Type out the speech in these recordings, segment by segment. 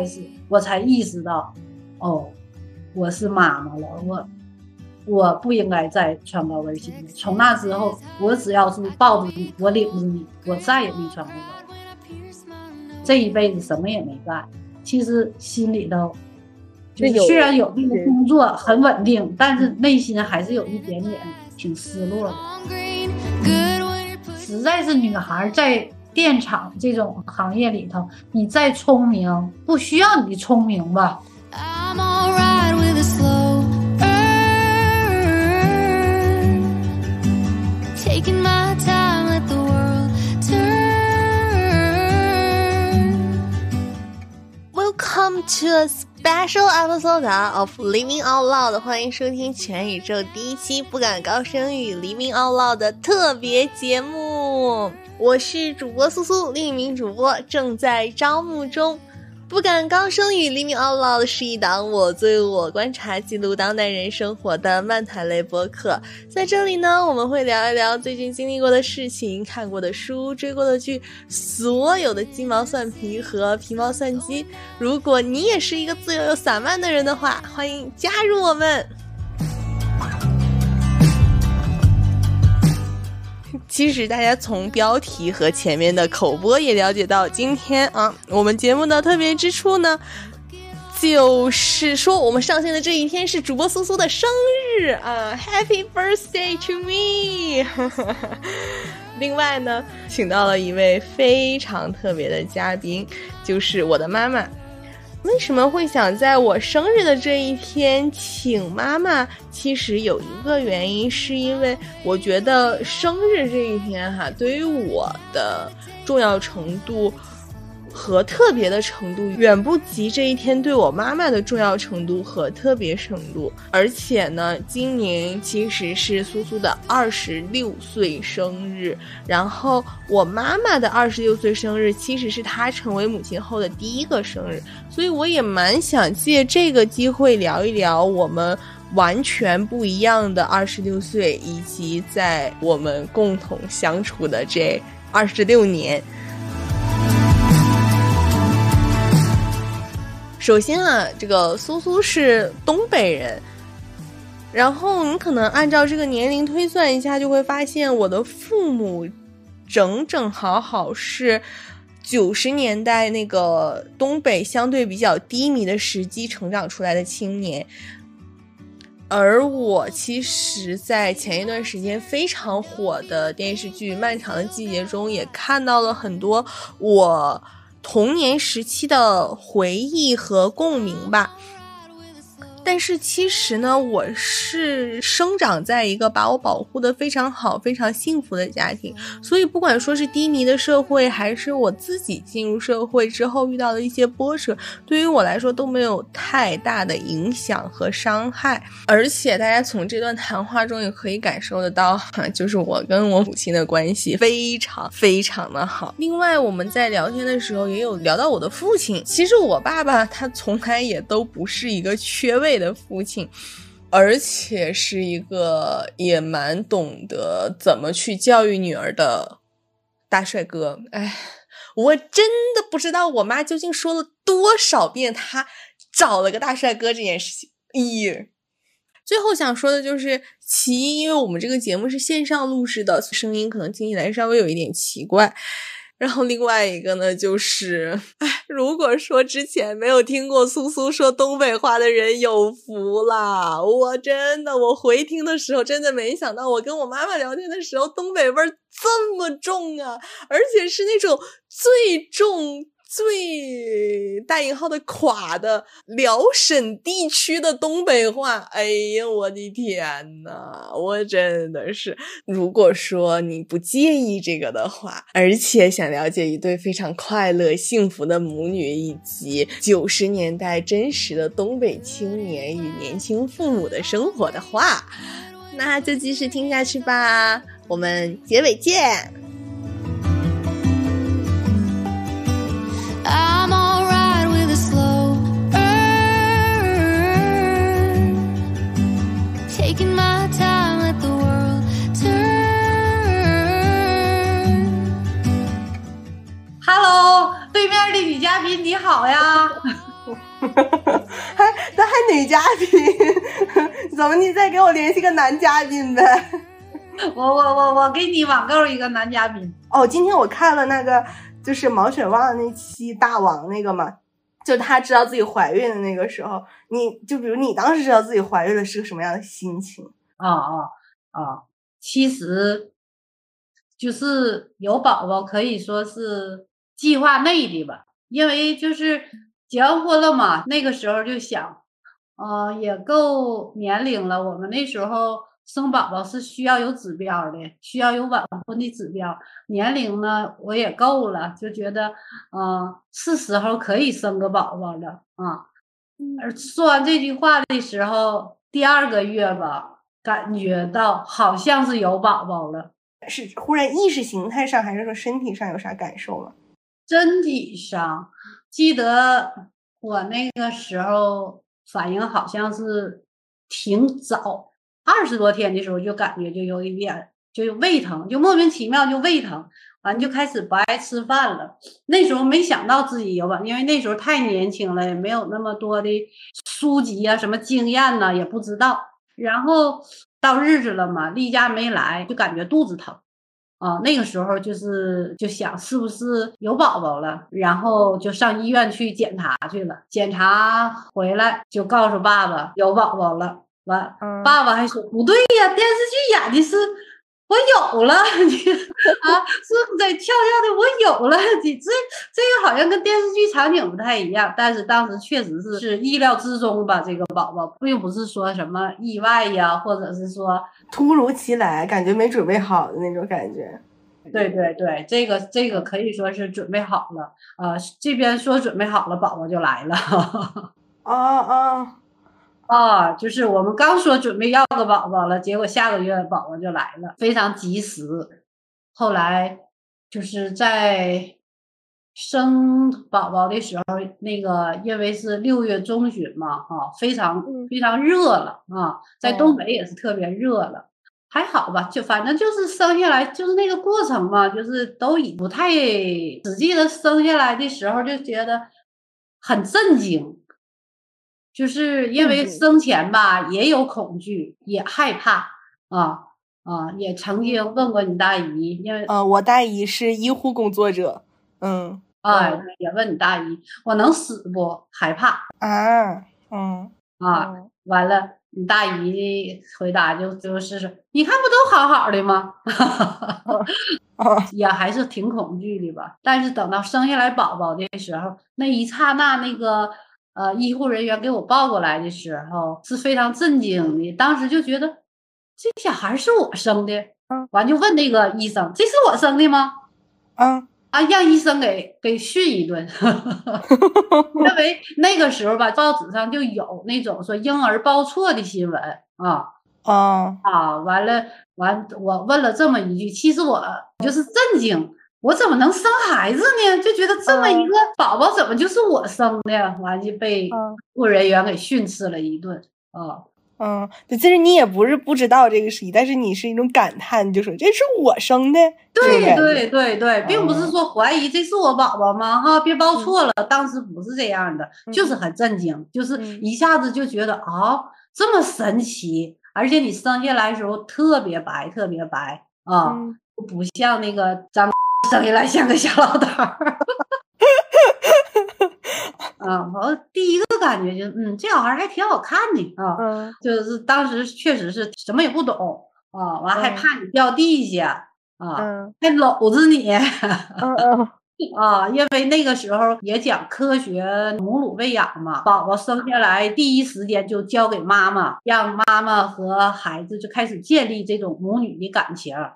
开始，我才意识到，哦，我是妈妈了，我我不应该再穿高跟鞋。从那之后，我只要是抱着你，我领着你，我再也没穿过高跟鞋。这一辈子什么也没干，其实心里头，就是虽然有这个工作很稳定，但是内心还是有一点点挺失落的。实在是女孩在电厂这种行业里头，你再聪明，不需要你聪明吧？Welcome to a special episode of Living Out Loud，欢迎收听全宇宙第一期不敢高声语 Living Out Loud 的特别节目。我是主播苏苏，另一名主播正在招募中。不敢高声语，Living Out Loud 是一档我最我观察记录当代人生活的漫谈类播客。在这里呢，我们会聊一聊最近经历过的事情、看过的书、追过的剧，所有的鸡毛蒜皮和皮毛蒜鸡。如果你也是一个自由又散漫的人的话，欢迎加入我们。其实大家从标题和前面的口播也了解到，今天啊，我们节目的特别之处呢，就是说我们上线的这一天是主播苏苏的生日啊，Happy Birthday to me！另外呢，请到了一位非常特别的嘉宾，就是我的妈妈。为什么会想在我生日的这一天请妈妈？其实有一个原因，是因为我觉得生日这一天哈，对于我的重要程度。和特别的程度远不及这一天对我妈妈的重要程度和特别程度，而且呢，今年其实是苏苏的二十六岁生日，然后我妈妈的二十六岁生日其实是她成为母亲后的第一个生日，所以我也蛮想借这个机会聊一聊我们完全不一样的二十六岁，以及在我们共同相处的这二十六年。首先啊，这个苏苏是东北人，然后你可能按照这个年龄推算一下，就会发现我的父母整整好好是九十年代那个东北相对比较低迷的时机成长出来的青年，而我其实，在前一段时间非常火的电视剧《漫长的季节》中，也看到了很多我。童年时期的回忆和共鸣吧。但是其实呢，我是生长在一个把我保护的非常好、非常幸福的家庭，所以不管说是低迷的社会，还是我自己进入社会之后遇到的一些波折，对于我来说都没有太大的影响和伤害。而且大家从这段谈话中也可以感受得到，就是我跟我母亲的关系非常非常的好。另外，我们在聊天的时候也有聊到我的父亲。其实我爸爸他从来也都不是一个缺位。的父亲，而且是一个也蛮懂得怎么去教育女儿的大帅哥。哎，我真的不知道我妈究竟说了多少遍她找了个大帅哥这件事情。咦，最后想说的就是，其一，因为我们这个节目是线上录制的，声音可能听起来稍微有一点奇怪。然后另外一个呢，就是，哎，如果说之前没有听过苏苏说东北话的人有福啦！我真的，我回听的时候真的没想到，我跟我妈妈聊天的时候，东北味儿这么重啊，而且是那种最重。最大引号的垮的辽沈地区的东北话，哎呀，我的天呐，我真的是，如果说你不介意这个的话，而且想了解一对非常快乐幸福的母女，以及九十年代真实的东北青年与年轻父母的生活的话，那就继续听下去吧。我们结尾见。Hello，对面的女嘉宾你好呀。还咱还女嘉宾？怎么你再给我联系个男嘉宾呗？我我我我给你网购一个男嘉宾。哦，今天我看了那个就是毛血旺那期大王那个嘛，就他知道自己怀孕的那个时候，你就比如你当时知道自己怀孕了是个什么样的心情？啊啊啊！其实就是有宝宝可以说是计划内的吧，因为就是结完婚了嘛，那个时候就想，呃，也够年龄了。我们那时候生宝宝是需要有指标的，需要有晚婚的指标。年龄呢，我也够了，就觉得，嗯，是时候可以生个宝宝了啊。而说完这句话的时候，第二个月吧。感觉到好像是有宝宝了，是忽然意识形态上，还是说身体上有啥感受吗？身体上，记得我那个时候反应好像是挺早，二十多天的时候就感觉就有一点就胃疼，就莫名其妙就胃疼，完就开始不爱吃饭了。那时候没想到自己有吧，因为那时候太年轻了，也没有那么多的书籍啊，什么经验呢，也不知道。然后到日子了嘛，例假没来，就感觉肚子疼，啊，那个时候就是就想是不是有宝宝了，然后就上医院去检查去了，检查回来就告诉爸爸有宝宝了，完，爸爸还说不对呀，电视剧演的是。我有了，你啊，是在跳跳的。我有了，你这这个好像跟电视剧场景不太一样，但是当时确实是是意料之中吧。这个宝宝并不是说什么意外呀，或者是说突如其来，感觉没准备好的那种感觉。对对对，这个这个可以说是准备好了。呃，这边说准备好了，宝宝就来了。啊 啊。啊，就是我们刚说准备要个宝宝了，结果下个月宝宝就来了，非常及时。后来就是在生宝宝的时候，那个因为是六月中旬嘛，哈，非常非常热了啊，在东北也是特别热了，还好吧，就反正就是生下来就是那个过程嘛，就是都已不太只记得生下来的时候就觉得很震惊。就是因为生前吧也有恐惧，也害怕啊啊，也曾经问过你大姨，因为呃，我大姨是医护工作者，嗯，哎，也问你大姨，我能死不？害怕啊，嗯啊，完了，你大姨回答就就是说，你看不都好好的吗？也还是挺恐惧的吧。但是等到生下来宝宝的时候，那一刹那那个。呃，医护人员给我抱过来的时候是非常震惊的，当时就觉得这小孩是我生的，嗯，完就问那个医生，这是我生的吗？嗯，啊，让医生给给训一顿，因为那个时候吧，报纸上就有那种说婴儿抱错的新闻啊啊啊，完了完，我问了这么一句，其实我就是震惊。我怎么能生孩子呢？就觉得这么一个宝宝怎么就是我生的？完就被工作人员给训斥了一顿啊。嗯，其实你也不是不知道这个事，但是你是一种感叹，就说这是我生的。对对对对，并不是说怀疑这是我宝宝吗？哈，别报错了。当时不是这样的，就是很震惊，就是一下子就觉得啊，这么神奇，而且你生下来的时候特别白，特别白啊，不像那个张。生下来像个小老头儿，啊！我第一个感觉就是，嗯，这小孩还挺好看的啊，就是当时确实是什么也不懂啊，完还怕你掉地下啊，还搂着你，啊，因为那个时候也讲科学母乳喂养嘛，宝宝生下来第一时间就交给妈妈，让妈妈和孩子就开始建立这种母女的感情啊。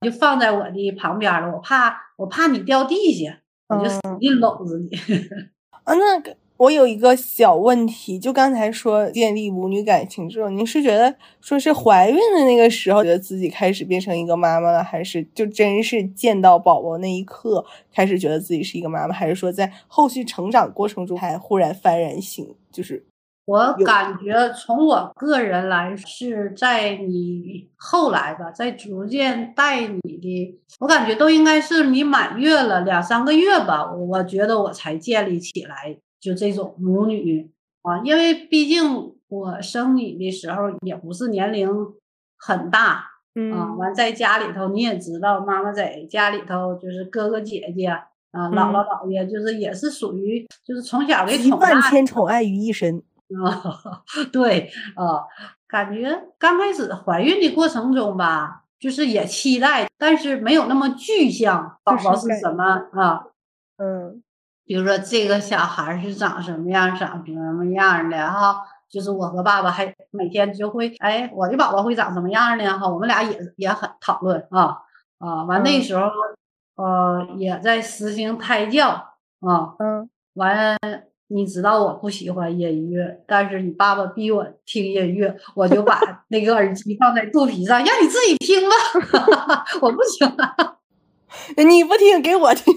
就放在我的旁边了，我怕我怕你掉地下，我就使劲搂着你。啊，那个我有一个小问题，就刚才说建立母女感情这种，你是觉得说是怀孕的那个时候觉得自己开始变成一个妈妈了，还是就真是见到宝宝那一刻开始觉得自己是一个妈妈，还是说在后续成长过程中才忽然幡然醒，就是？我感觉从我个人来是在你后来吧，在逐渐带你的，我感觉都应该是你满月了两三个月吧，我觉得我才建立起来就这种母女。啊，因为毕竟我生你的时候也不是年龄很大啊，嗯。完在家里头你也知道，妈妈在家里头就是哥哥姐姐啊，姥姥姥爷就是也是属于就是从小给宠大千宠爱于一身。啊，对啊，感觉刚开始怀孕的过程中吧，就是也期待，但是没有那么具象，宝宝是是什么啊？嗯比如说这个小孩儿是长什么样，长什么样的哈。就是我和爸爸还每天就会，哎，我的宝宝会长什么样呢？哈，我们俩也也很讨论啊啊。完那嗯时候，呃，也在实行胎教啊。嗯，完，你知道我不喜欢音乐，但是你爸爸逼我听音乐，我就把 那个耳机放在肚皮上，让你自己听吧。我不行了，你不听，给我听。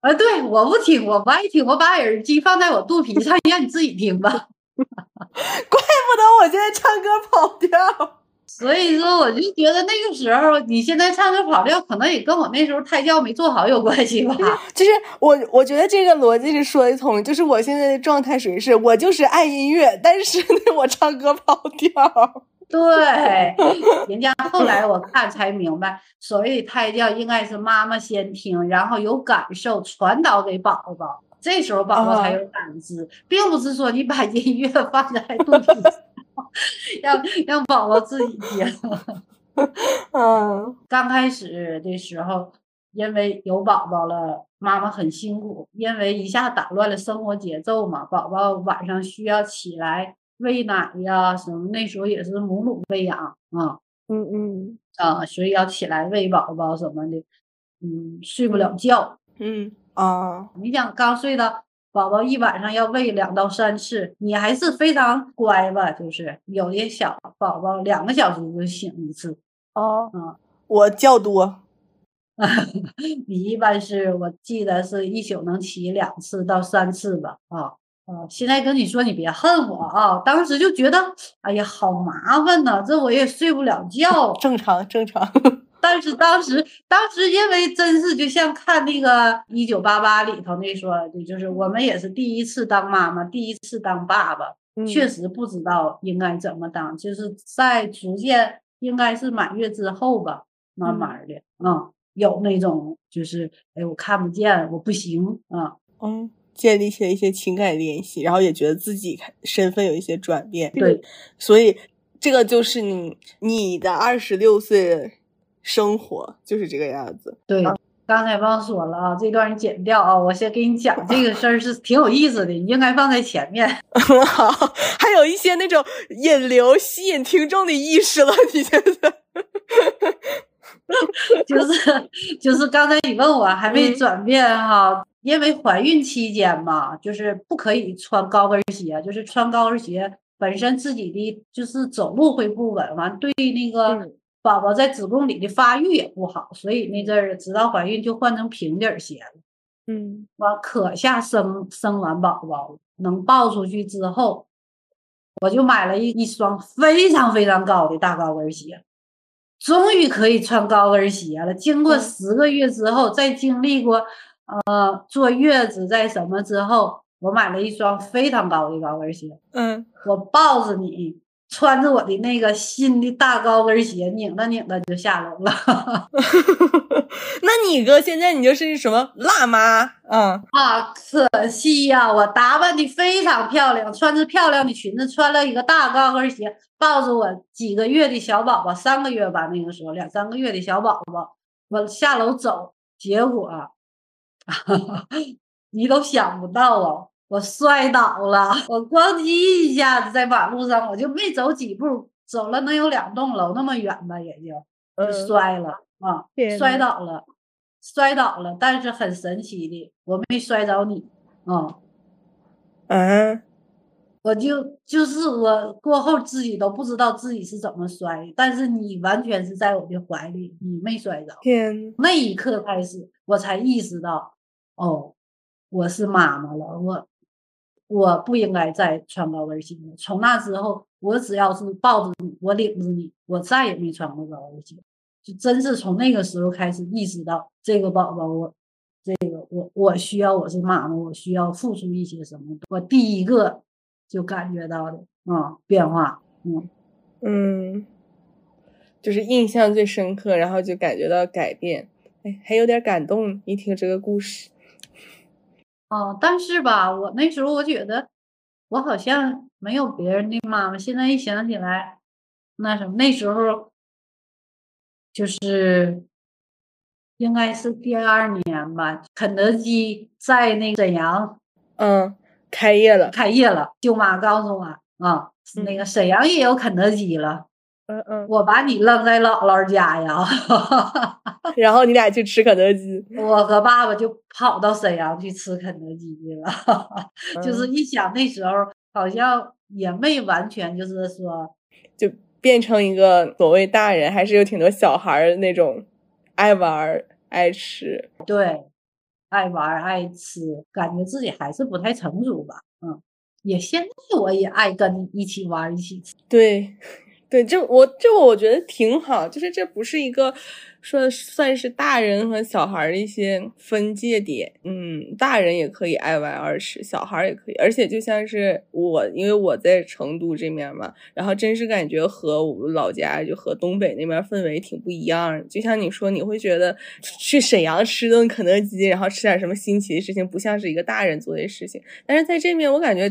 啊，对，我不听，我不爱听，我把耳机放在我肚皮上，让你自己听吧。怪不得我现在唱歌跑调。所以说，我就觉得那个时候，你现在唱歌跑调，可能也跟我那时候胎教没做好有关系吧。就是我，我觉得这个逻辑是说得通。就是我现在的状态属于是，我就是爱音乐，但是呢，我唱歌跑调。对，人家后来我看才明白，所谓的胎教应该是妈妈先听，然后有感受传导给宝宝，这时候宝宝才有感知，并不是说你把音乐放在肚皮上，让让宝宝自己听。嗯刚开始的时候，因为有宝宝了，妈妈很辛苦，因为一下打乱了生活节奏嘛。宝宝晚上需要起来喂奶呀，什么那时候也是母乳喂养啊嗯嗯啊，所以要起来喂宝宝什么的，嗯，睡不了觉。嗯啊，你想刚睡的宝宝一晚上要喂两到三次，你还是非常乖吧？就是有的小宝宝两个小时就醒一次。哦嗯，我觉多。你一般是我记得是一宿能起两次到三次吧？啊啊！现在跟你说，你别恨我啊！当时就觉得，哎呀，好麻烦呐，这我也睡不了觉。正常正常。但是当时，当时因为真是就像看那个《一九八八》里头那说的，就是我们也是第一次当妈妈，第一次当爸爸，确实不知道应该怎么当，就是在逐渐应该是满月之后吧，慢慢的，嗯，有那种就是，哎，我看不见，我不行啊，嗯，建立起了一些情感联系，然后也觉得自己身份有一些转变。对，所以这个就是你你的二十六岁生活就是这个样子。对。刚才忘说了啊，这段你剪掉啊！我先给你讲这个事儿是挺有意思的，你应该放在前面。好，还有一些那种引流、吸引听众的意识了，你现在。就是就是刚才你问我还没转变哈，因为怀孕期间嘛，就是不可以穿高跟鞋，就是穿高跟鞋本身自己的就是走路会不稳，完对那个宝宝在子宫里的发育也不好，所以那阵儿直到怀孕就换成平底儿鞋了。嗯，完可下生生完宝宝能抱出去之后，我就买了一一双非常非常高的大高跟鞋。终于可以穿高跟鞋了。经过十个月之后，再经历过呃坐月子在什么之后，我买了一双非常高的高跟鞋。嗯，我抱着你，穿着我的那个新的大高跟鞋，拧着拧着就下楼了。那你哥现在你就是什么辣妈？嗯啊，可惜呀、我打扮的非常漂亮，穿着漂亮的裙子，穿了一个大高跟鞋，抱着我几个月的小宝宝，三个月吧，那个时候两三个月的小宝宝，我下楼走，结果，你都想不到啊，我摔倒了，我咣叽一下子在马路上，我就没走几步，走了能有两栋楼那么远吧，也就就摔了啊，摔倒了。摔倒了，但是很神奇的，我没摔着你啊、嗯，我就就是我过后自己都不知道自己是怎么摔的，但是你完全是在我的怀里，你没摔着。天，那一刻开始，我才意识到，哦，我是妈妈了，我我不应该再穿高跟鞋了。从那之后，我只要是抱着你，我领着你，我再也没穿过高跟鞋。就真是从那个时候开始意识到，这个宝宝我这个我我需要我是妈妈，我需要付出一些什么，我第一个就感觉到的啊变化，嗯嗯，就是印象最深刻，然后就感觉到改变，哎，还有点感动。一听这个故事，哦，但是吧，我那时候我觉得我好像没有别人的妈妈，现在一想起来，那什么那时候就是。应该是第二年吧，肯德基在那沈阳，嗯，开业了，开业了。舅妈告诉我啊，那个沈阳也有肯德基了。嗯嗯，我把你扔在姥姥家呀，然后你俩去吃肯德基。我和爸爸就跑到沈阳去吃肯德基去了。就是一想那时候好像也没完全就是说，就变成一个所谓大人，还是有挺多小孩儿那种。爱玩爱吃，对，爱玩爱吃，感觉自己还是不太成熟吧。嗯，也现在我也爱跟你一起玩，一起吃。对，对，就我就我觉得挺好，就是这不是一个。说算是大人和小孩的一些分界点，嗯，大人也可以爱玩儿吃，小孩也可以，而且就像是我，因为我在成都这面嘛，然后真是感觉和我们老家就和东北那边氛围挺不一样。就像你说，你会觉得去沈阳吃顿肯德基，然后吃点什么新奇的事情，不像是一个大人做的事情。但是在这面，我感觉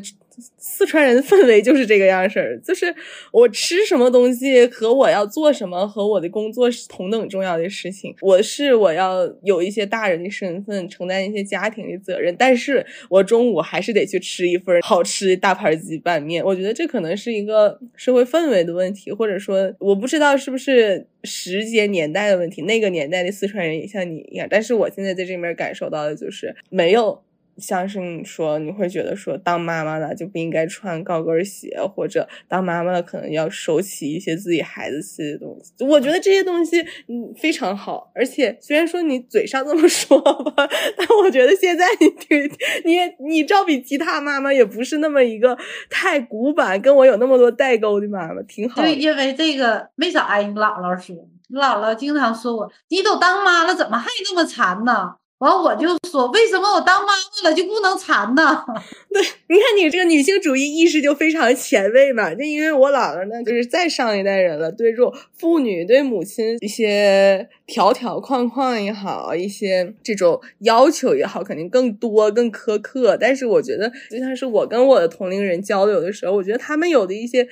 四川人的氛围就是这个样式儿，就是我吃什么东西和我要做什么和我的工作是同等重要的。事情，我是我要有一些大人的身份，承担一些家庭的责任，但是我中午还是得去吃一份好吃的大盘鸡拌面。我觉得这可能是一个社会氛围的问题，或者说我不知道是不是时间年代的问题。那个年代的四川人也像你一样，但是我现在在这边感受到的就是没有。像是你说，你会觉得说，当妈妈的就不应该穿高跟鞋，或者当妈妈的可能要收起一些自己孩子气的东西。我觉得这些东西嗯非常好，而且虽然说你嘴上这么说吧，但我觉得现在你挺你你照比其他妈妈也不是那么一个太古板，跟我有那么多代沟的妈妈，挺好。对，因为这个没少挨你姥姥说，姥姥经常说我，你都当妈了，怎么还那么馋呢？完，我就说，为什么我当妈妈了就不能馋呢？对，你看你这个女性主义意识就非常前卫嘛。就因为我姥姥呢，就是再上一代人了，对这种妇女对母亲一些条条框框也好，一些这种要求也好，肯定更多、更苛刻。但是我觉得，就像是我跟我的同龄人交流的时候，我觉得他们有的一些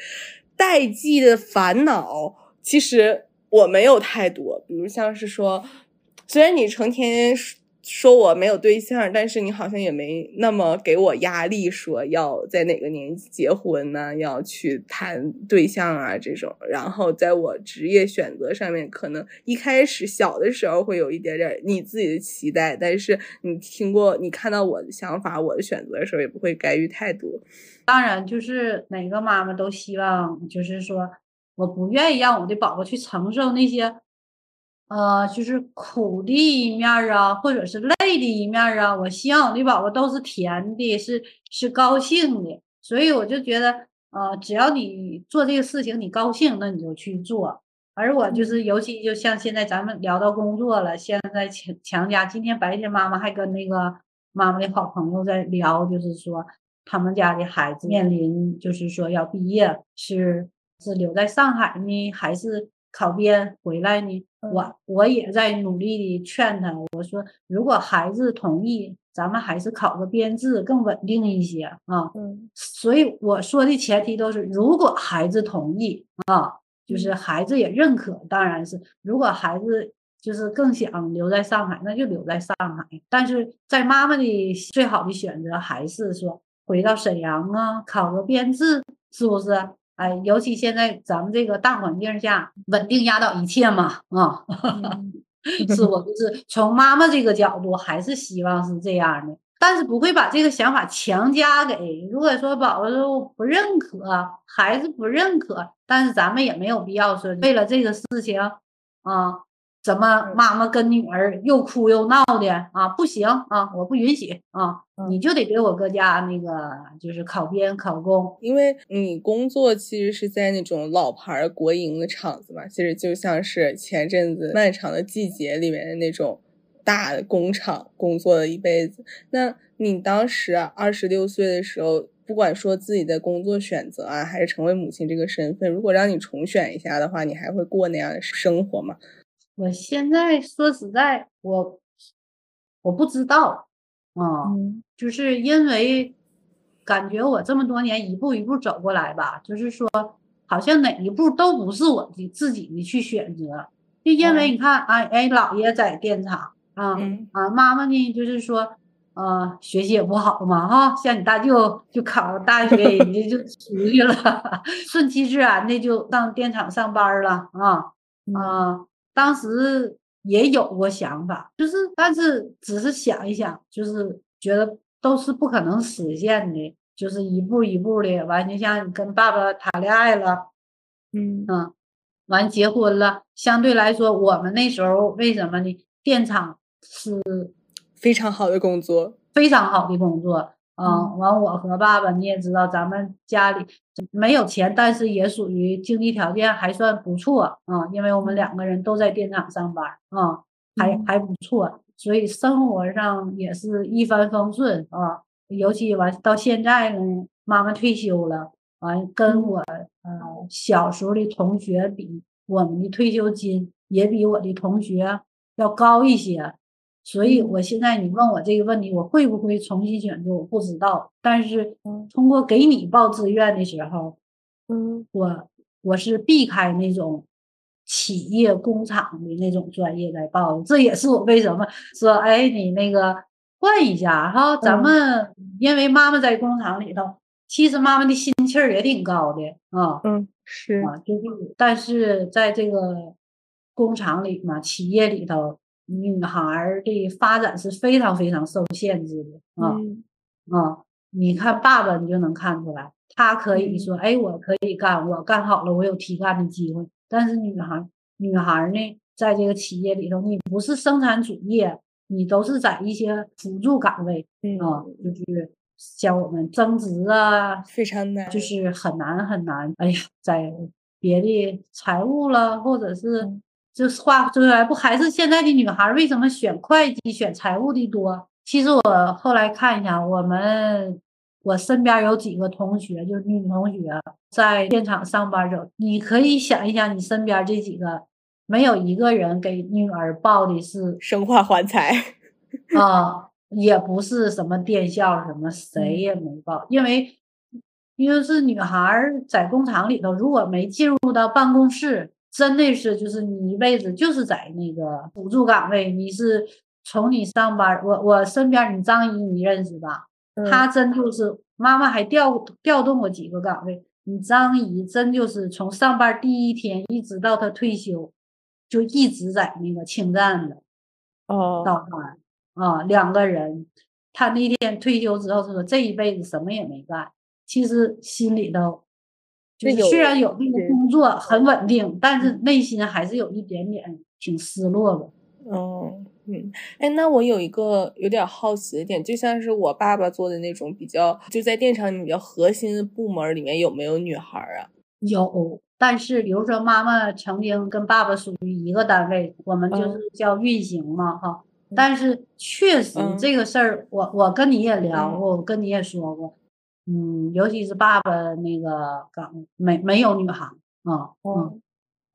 代际的烦恼，其实我没有太多。比如像是说，虽然你成天。说我没有对象，但是你好像也没那么给我压力，说要在哪个年纪结婚呢？要去谈对象啊这种。然后在我职业选择上面，可能一开始小的时候会有一点点你自己的期待，但是你听过、你看到我的想法、我的选择的时候，也不会干预太多。当然，就是每个妈妈都希望，就是说，我不愿意让我的宝宝去承受那些。呃，就是苦的一面啊，或者是累的一面啊。我希望我的宝宝都是甜的，是是高兴的。所以我就觉得，呃，只要你做这个事情你高兴，那你就去做。而我就是，尤其就像现在咱们聊到工作了，现在强强家今天白天妈妈还跟那个妈妈的好朋友在聊，就是说他们家的孩子面临就是说要毕业，是是留在上海呢，还是？考编回来呢，我我也在努力的劝他。我说，如果孩子同意，咱们还是考个编制更稳定一些啊。嗯，所以我说的前提都是，如果孩子同意啊，就是孩子也认可，当然是。如果孩子就是更想留在上海，那就留在上海。但是在妈妈的最好的选择还是说回到沈阳啊，考个编制，是不是？哎，尤其现在咱们这个大环境下，稳定压倒一切嘛，啊，是我就是从妈妈这个角度，还是希望是这样的，但是不会把这个想法强加给。如果说宝宝说不认可，孩子不认可，但是咱们也没有必要说为了这个事情啊。怎么妈妈跟女儿又哭又闹的啊？不行啊，我不允许啊！你就得给我搁家那个，就是考编考公，因为你工作其实是在那种老牌国营的厂子嘛，其实就像是前阵子《漫长的季节》里面的那种。大的工厂工作了一辈子。那你当时二十六岁的时候，不管说自己的工作选择啊，还是成为母亲这个身份，如果让你重选一下的话，你还会过那样的生活吗？我现在说实在，我我不知道，嗯，就是因为感觉我这么多年一步一步走过来吧，就是说好像哪一步都不是我的自己的去选择，就因为你看，哎哎，姥爷在电厂啊啊，妈妈呢就是说，呃，学习也不好嘛哈，像你大舅就考大学，人家就出去了，顺其自然的就上电厂上班了啊啊。当时也有过想法，就是，但是只是想一想，就是觉得都是不可能实现的，就是一步一步的，完就像跟爸爸谈恋爱了，嗯嗯，完结婚了，相对来说，我们那时候为什么呢？电厂是非常好的工作，非常好的工作。嗯，完我和爸爸你也知道，咱们家里没有钱，但是也属于经济条件还算不错啊，因为我们两个人都在电厂上班啊，还还不错，所以生活上也是一帆风顺啊。尤其完到现在呢，妈妈退休了，完跟我呃小时候的同学比，我们的退休金也比我的同学要高一些。所以，我现在你问我这个问题，我会不会重新选择？我不知道。但是通过给你报志愿的时候，嗯，我我是避开那种企业工厂的那种专业来报的。这也是我为什么说，哎，你那个换一下哈。咱们因为妈妈在工厂里头，其实妈妈的心气儿也挺高的啊。嗯，是啊，就是，但是在这个工厂里嘛，企业里头。女孩的发展是非常非常受限制的啊啊！你看爸爸，你就能看出来，他可以说：“哎，我可以干，我干好了，我有提干的机会。”但是女孩，女孩呢，在这个企业里头，你不是生产主业，你都是在一些辅助岗位啊，就是像我们增值啊，非常难，就是很难很难。哎呀，在别的财务了，或者是。就是话说回来，不还是现在的女孩为什么选会计、选财务的多？其实我后来看一下，我们我身边有几个同学，就是女同学在电厂上班走，你可以想一想，你身边这几个，没有一个人给女儿报的是 生化环材啊，也不是什么电校什么，谁也没报，因为因为是女孩在工厂里头，如果没进入到办公室。真的是，就是你一辈子就是在那个辅助岗位。你是从你上班，我我身边你张姨你认识吧？她真就是妈妈还调调动过几个岗位。你张姨真就是从上班第一天一直到她退休，就一直在那个清站的哦倒班啊，两个人。她那天退休之后，她说这一辈子什么也没干，其实心里头。就是虽然有那个工作很稳定，但是内心还是有一点点挺失落的。哦，嗯，哎，那我有一个有点好奇的点，就像是我爸爸做的那种比较，就在电厂里比较核心的部门里面，有没有女孩啊？有，但是比如说妈妈曾经跟爸爸属于一个单位，我们就是叫运行嘛，哈。但是确实这个事儿，我我跟你也聊过，我跟你也说过。嗯，尤其是爸爸那个岗没没有女孩啊，嗯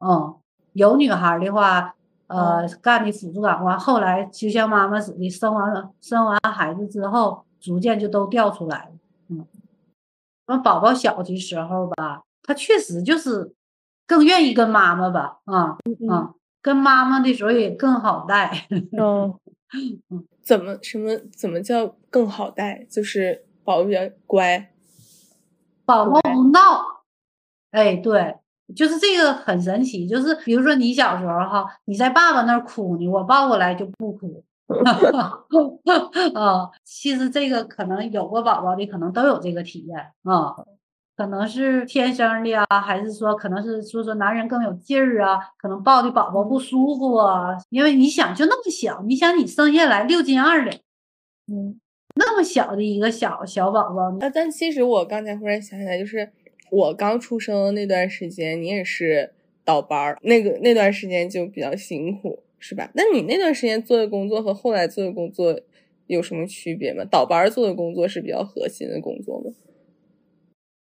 嗯，有女孩的话，呃，干的辅助岗完后来就像妈妈似的，生完生完孩子之后，逐渐就都调出来了。嗯，那宝宝小的时候吧，他确实就是更愿意跟妈妈吧，啊啊，跟妈妈的时候也更好带。嗯 嗯，怎么什么怎么叫更好带？就是。宝宝比较乖，宝宝不闹，哎，对，就是这个很神奇。就是比如说你小时候哈，你在爸爸那儿哭呢，我抱过来就不哭。啊，其实这个可能有过宝宝的，可能都有这个体验啊，可能是天生的啊，还是说可能是说说男人更有劲儿啊，可能抱的宝宝不舒服啊。因为你想就那么小，你想你生下来六斤二两，嗯。那么小的一个小小宝宝，啊！但其实我刚才忽然想起来，就是我刚出生那段时间，你也是倒班儿，那个那段时间就比较辛苦，是吧？那你那段时间做的工作和后来做的工作有什么区别吗？倒班做的工作是比较核心的工作吗？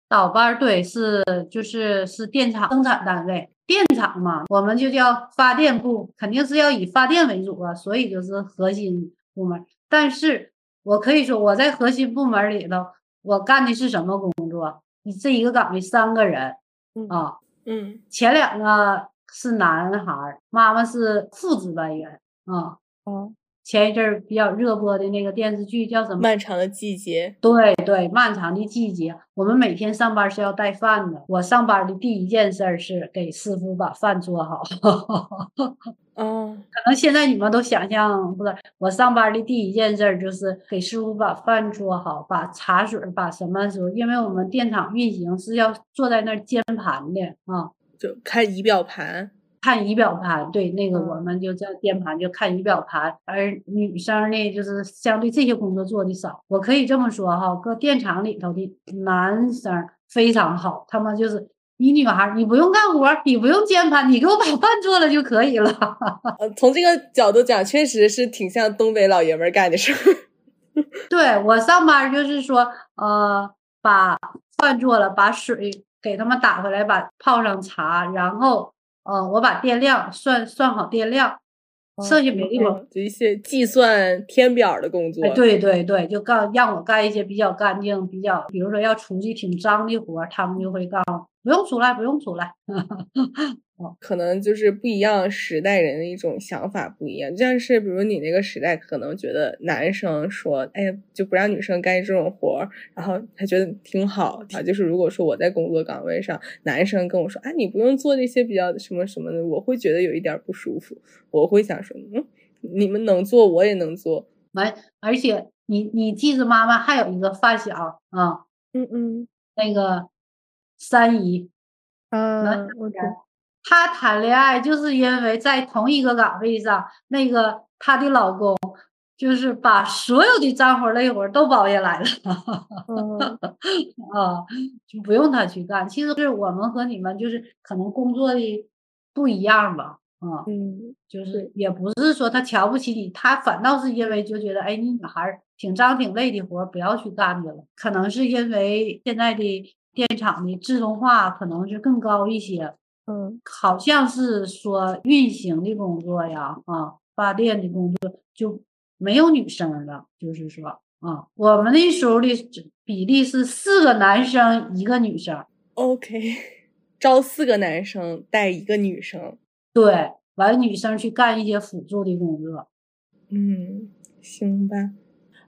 倒班对是就是是电厂生产单位，电厂嘛，我们就叫发电部，肯定是要以发电为主啊，所以就是核心部门。但是我可以说我在核心部门里头，我干的是什么工作？你这一个岗位三个人啊，嗯前两个是男孩，妈妈是副值班员啊。哦，前一阵儿比较热播的那个电视剧叫什么？漫长的季节。对对，漫长的季节，我们每天上班是要带饭的。我上班的第一件事儿是给师傅把饭做好。嗯，可能现在你们都想象不是，我上班的第一件事儿就是给师傅把饭做好，把茶水把什么时候，因为我们电厂运行是要坐在那儿监盘的啊，就看仪表盘。看仪表盘，对，那个嗯我们就叫键盘，就看仪表盘。而女生呢，就是相对这些工作做的少。我可以这么说哈，搁电厂里头的男生非常好，他们就是你女孩，你不用干活，你不用键盘，你给我把饭做了就可以了。呃，从这个角度讲，确实是挺像东北老爷们干的事儿。对我上班就是说，呃，把饭做了，把水给他们打回来，把泡上茶，然后呃，我把电量算算好电量，剩下没地方哦就一些计算填表的工作。哎，对对对，就干让我干一些比较干净、比较，比如说要出去挺脏的活儿，他们就会告不用出来，不用出来。可能就是不一样时代人的一种想法不一样，就像是比如你那个时代，可能觉得男生说，哎呀，就不让女生干这种活儿，然后他觉得挺好啊。就是如果说我在工作岗位上，男生跟我说，啊，你不用做这些比较什么什么的，我会觉得有一点不舒服，我会想说，嗯，你们能做，我也能做。完，而且你你记着，妈妈还有一个发小啊，嗯嗯。那个三姨，啊，我知她谈恋爱就是因为在同一个岗位上，那个她的老公就是把所有的脏活累活都包下来了。嗯 啊，就不用她去干。其实是我们和你们就是可能工作的不一样吧，啊，嗯就是也不是说他瞧不起你，他反倒是因为就觉得，哎，你女孩儿挺脏挺累的活不要去干去了。可能是因为现在的电厂的自动化可能是更高一些，嗯好像是说运行的工作呀，啊，发电的工作就没有女生了，就是说，啊，我们那时候的比例是四个男生一个女生，，OK，招四个男生带一个女生。对，完了女生去干一些辅助的工作，嗯，行吧。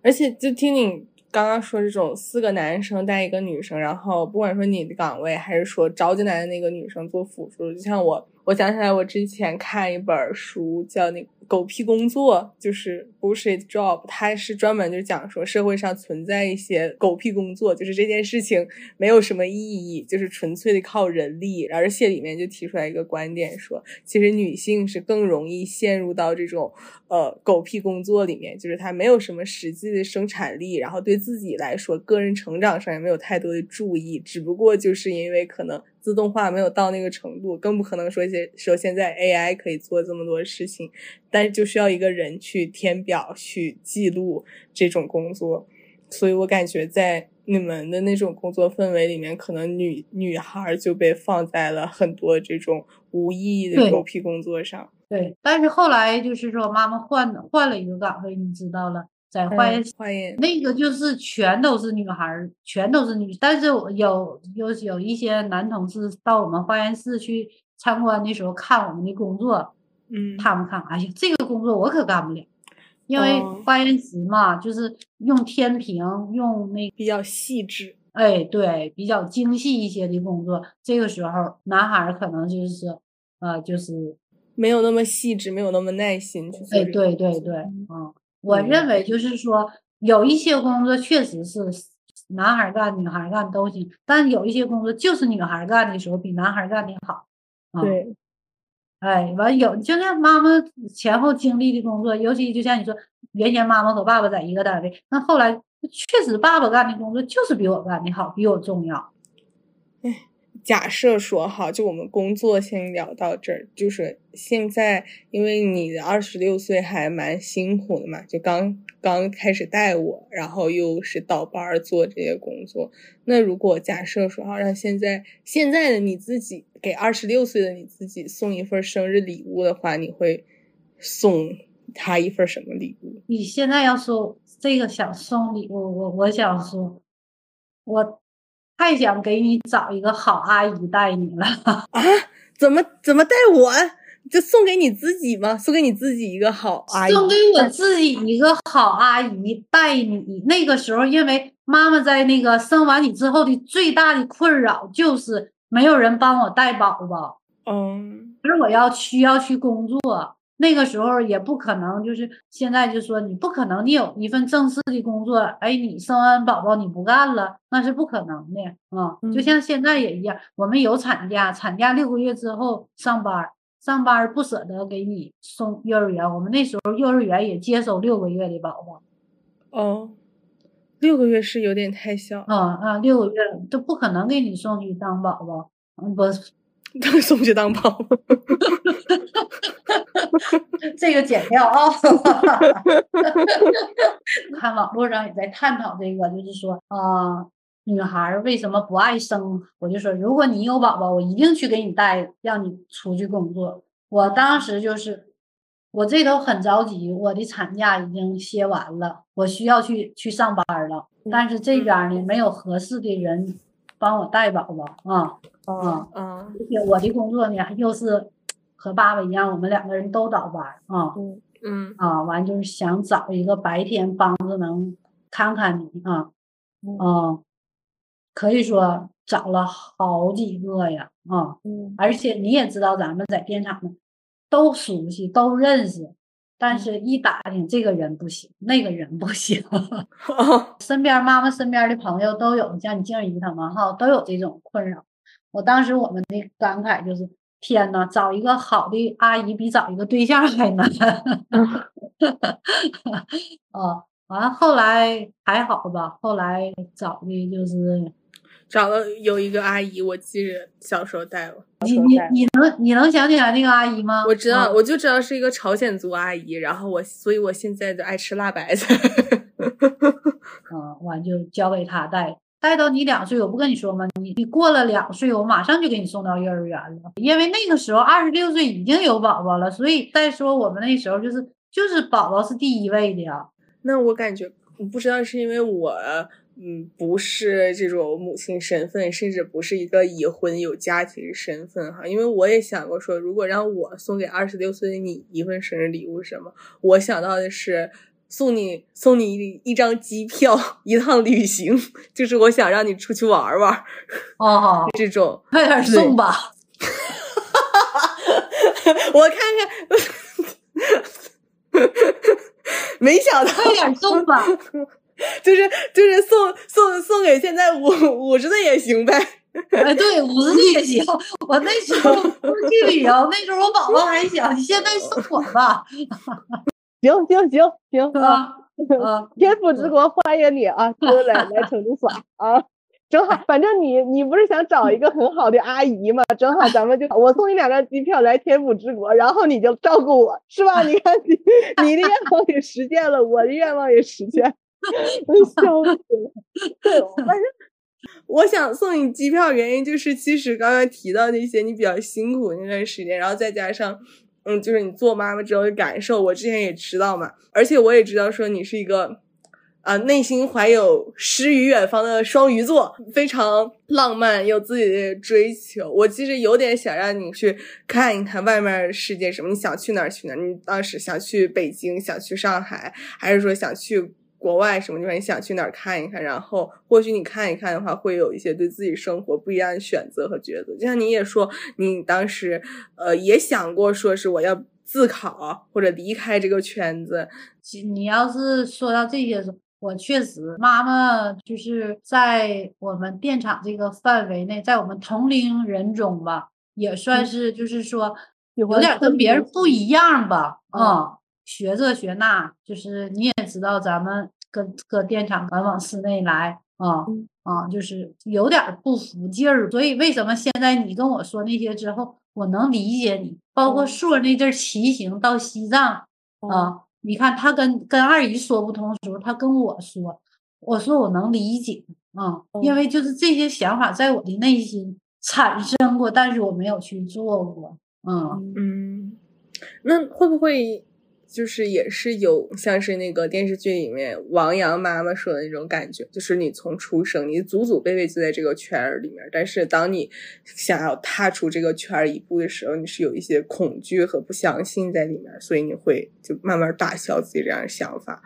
而且就听你刚刚说这种四个男生带一个女生，然后不管说你的岗位还是说招进来的那个女生做辅助，就像我，我想起来我之前看一本书叫那《狗屁工作》，就是 bullshit job，它是专门就讲说社会上存在一些狗屁工作，就是这件事情没有什么意义，就是纯粹的靠人力，而且里面就提出来一个观点说，其实女性是更容易陷入到这种呃狗屁工作里面，就是她没有什么实际的生产力，然后对自己来说个人成长上也没有太多的注意，只不过就是因为可能自动化没有到那个程度，更不可能说现说现在 AI 可以做这么多事情，但是就需要一个人去填表、去记录这种工作，所以我感觉在你们的那种工作氛围里面，可能女女孩儿就被放在了很多这种无意义的对狗屁工作上。对。但是后来就是说妈妈换了换了一个岗位，你知道了，在化验嗯化验，那个就是全都是女孩儿，全都是女，但是我有有有一些男同事到我们化验室去参观的时候看我们的工作，嗯，他们看，哎呀，这个工作我可干不了，因为哦。化验室嘛，就是用天平，用那比较细致。哎，对，比较精细一些的工作，这个时候男孩儿可能就是呃，就是没有那么细致，没有那么耐心去做哎，对对对，嗯，我嗯认为就是说，有一些工作确实是男孩干、女孩干都行，但有一些工作就是女孩干的时候比男孩干的好。啊，对，哎，完有就像妈妈前后经历的工作，尤其就像你说，原先妈妈和爸爸在一个单位，那后来确实爸爸干的工作就是比我干的好，比我重要。假设说哈，就我们工作先聊到这儿。就是现在，因为你二十六岁还蛮辛苦的嘛，就刚刚开始带我，然后又是倒班做这些工作。那如果假设说哈，让现在现在的你自己给二十六岁的你自己送一份生日礼物的话，你会送他一份什么礼物？你现在要说这个想送礼物，我我想说，我。太想给你找一个好阿姨带你了 啊！怎么怎么带我？就送给你自己吗？送给你自己一个好阿姨？送给我自己一个好阿姨带你。那个时候，因为妈妈在那个生完你之后的最大的困扰就是没有人帮我带宝宝。嗯，可是我要需要去工作。那个时候也不可能，就是现在就说你不可能，你有一份正式的工作，哎，你生完宝宝你不干了，那是不可能的啊。就像现在也一样，我们有产假，产假六个月之后上班，上班不舍得给你送幼儿园，我们那时候幼儿园也接收六个月的宝宝。哦，六个月是有点太小。啊啊，六个月都不可能给你送去当宝宝，嗯，不。当送去当宝，这个剪掉啊！看网络上也在探讨这个，就是说啊，女孩为什么不爱生？我就说，如果你有宝宝，我一定去给你带，让你出去工作。我当时就是，我这头很着急，我的产假已经歇完了，我需要去去上班了，但是这边呢，没有合适的人帮我带宝宝啊。啊啊！而且我的工作呢，又是和爸爸一样，我们两个人都倒班啊。嗯嗯啊，完就是想找一个白天帮着能看看你啊。啊，可以说找了好几个呀啊。嗯。而且你也知道，咱们在电厂呢，都熟悉，都认识，但是一打听，这个人不行，那个人不行。身边妈妈身边的朋友都有，像你静怡他们哈，都有这种困扰。我当时我们的感慨就是：天呐，找一个好的阿姨比找一个对象还难。啊，完了后来还好吧？后来找的就是找了有一个阿姨，我记着小时候带我。你你你能你能想起来那个阿姨吗？我知道，我就知道是一个朝鲜族阿姨。然后我，所以我现在就爱吃辣白菜。嗯，完就交给她带。带到你两岁，我不跟你说吗？你你过了两岁，我马上就给你送到幼儿园了。因为那个时候二十六岁已经有宝宝了，所以再说我们那时候就是就是宝宝是第一位的呀。那我感觉，我不知道是因为我嗯不是这种母亲身份，甚至不是一个已婚有家庭身份哈。因为我也想过说，如果让我送给二十六岁的你一份生日礼物什么，我想到的是。送你送你一一张机票，一趟旅行，就是我想让你出去玩玩。哦，这种快点送吧。我看看，没想到快点送吧。就是就是送送送给现在五五十岁也行呗。哎，对，五十岁也行。我那时候不是去旅游，那时候我宝宝还小，你现在送我吧。行行行行啊！天府之国欢迎你啊，哥来来成都耍啊！正好，反正你你不是想找一个很好的阿姨嘛？正好咱们就我送你两张机票来天府之国，然后你就照顾我，是吧？你看你你的愿望也实现了，我的愿望也实现，我笑死了。对，反正 我想送你机票，原因就是其实刚刚提到那些你比较辛苦那段时间，然后再加上。嗯，就是你做妈妈之后的感受，我之前也知道嘛，而且我也知道说你是一个，啊，内心怀有诗与远方的双鱼座，非常浪漫，有自己的追求。我其实有点想让你去看一看外面世界什么，你想去哪儿去哪儿？你当时想去北京，想去上海，还是说想去？国外什么地方你想去哪儿看一看？然后或许你看一看的话，会有一些对自己生活不一样的选择和抉择。就像你也说，你当时呃也想过说是我要自考或者离开这个圈子。你要是说到这些，我确实妈妈就是在我们电厂这个范围内，在我们同龄人中吧，也算是就是说有点跟别人不一样吧，嗯。学这学那，就是你也知道，咱们搁搁电厂，敢往室内来，啊啊，就是有点不服劲儿。所以为什么现在你跟我说那些之后，我能理解你。包括硕那阵骑行到西藏啊，你看他跟跟二姨说不通的时候，他跟我说，我说我能理解啊，因为就是这些想法在我的内心产生过，但是我没有去做过。嗯嗯，那会不会？就是也是有像是那个电视剧里面王阳妈妈说的那种感觉，就是你从出生，你祖祖辈辈就在这个圈儿里面，但是当你想要踏出这个圈儿一步的时候，你是有一些恐惧和不相信在里面，所以你会就慢慢打消自己这样的想法。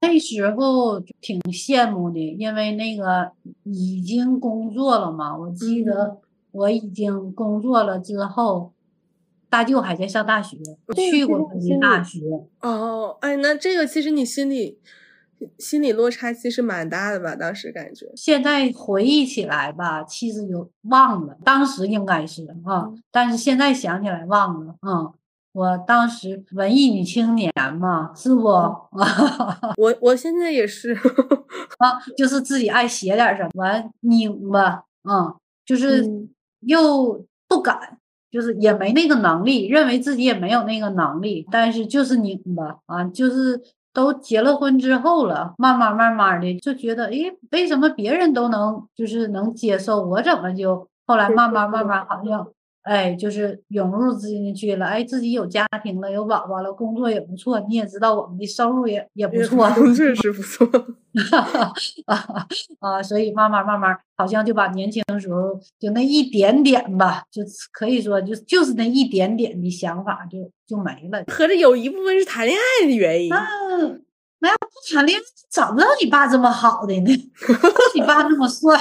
那时候挺羡慕的，因为那个已经工作了嘛，我记得我已经工作了之后。大舅还在上大学，我去过他的大学。哦，哎，那这个其实你心里心理落差其实蛮大的吧？当时感觉，现在回忆起来吧，其实就忘了，当时应该是啊，但是现在想起来忘了。嗯，我当时文艺女青年嘛，是不？我我现在也是 啊，就是自己爱写点什么，完拧吧，嗯，就是又不敢。就是也没那个能力，认为自己也没有那个能力，但是就是拧吧啊，就是都结了婚之后了，慢慢慢慢的就觉得，诶，为什么别人都能就是能接受，我怎么就后来慢慢慢慢好像。哎，就是涌入资金去了。哎，自己有家庭了，有宝宝了，工作也不错。你也知道，我们的收入也也不错，确实不错。啊 啊，所以慢慢慢慢，好像就把年轻的时候就那一点点吧，就可以说就就是那一点点的想法就就没了。合着有一部分是谈恋爱的原因。嗯，那要不谈恋爱，找不到你爸这么好的呢？你爸那么帅。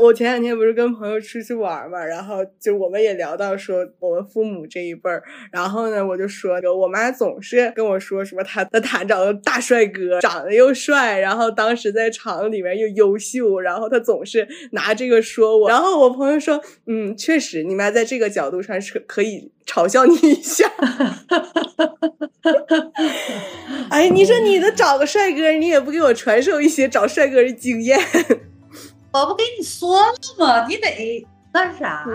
我前两天不是跟朋友出去玩嘛，然后就我们也聊到说我们父母这一辈儿，然后呢，我就说我妈总是跟我说什么她的谈找个大帅哥，长得又帅，然后当时在厂里面又优秀，然后她总是拿这个说我。然后我朋友说，嗯，确实，你妈在这个角度上是可以嘲笑你一下。哎，你说你的找个帅哥，你也不给我传授一些找帅哥的经验。我不跟你说了吗？你得干啥？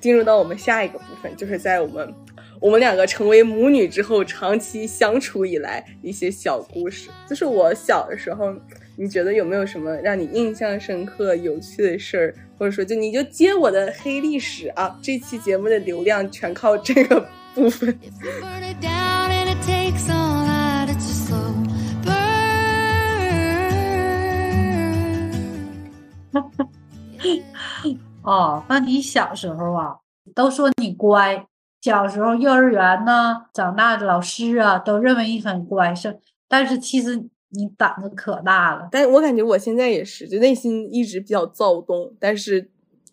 进入到我们下一个部分，就是在我们我们两个成为母女之后，长期相处以来一些小故事。就是我小的时候。你觉得有没有什么让你印象深刻、有趣的事儿，或者说就你就接我的黑历史啊？这期节目的流量全靠这个部分。哦，那你小时候啊，都说你乖，小时候幼儿园呢，长大的老师啊，都认为你很乖，是，但是其实。你胆子可大了，但我感觉我现在也是，就内心一直比较躁动，但是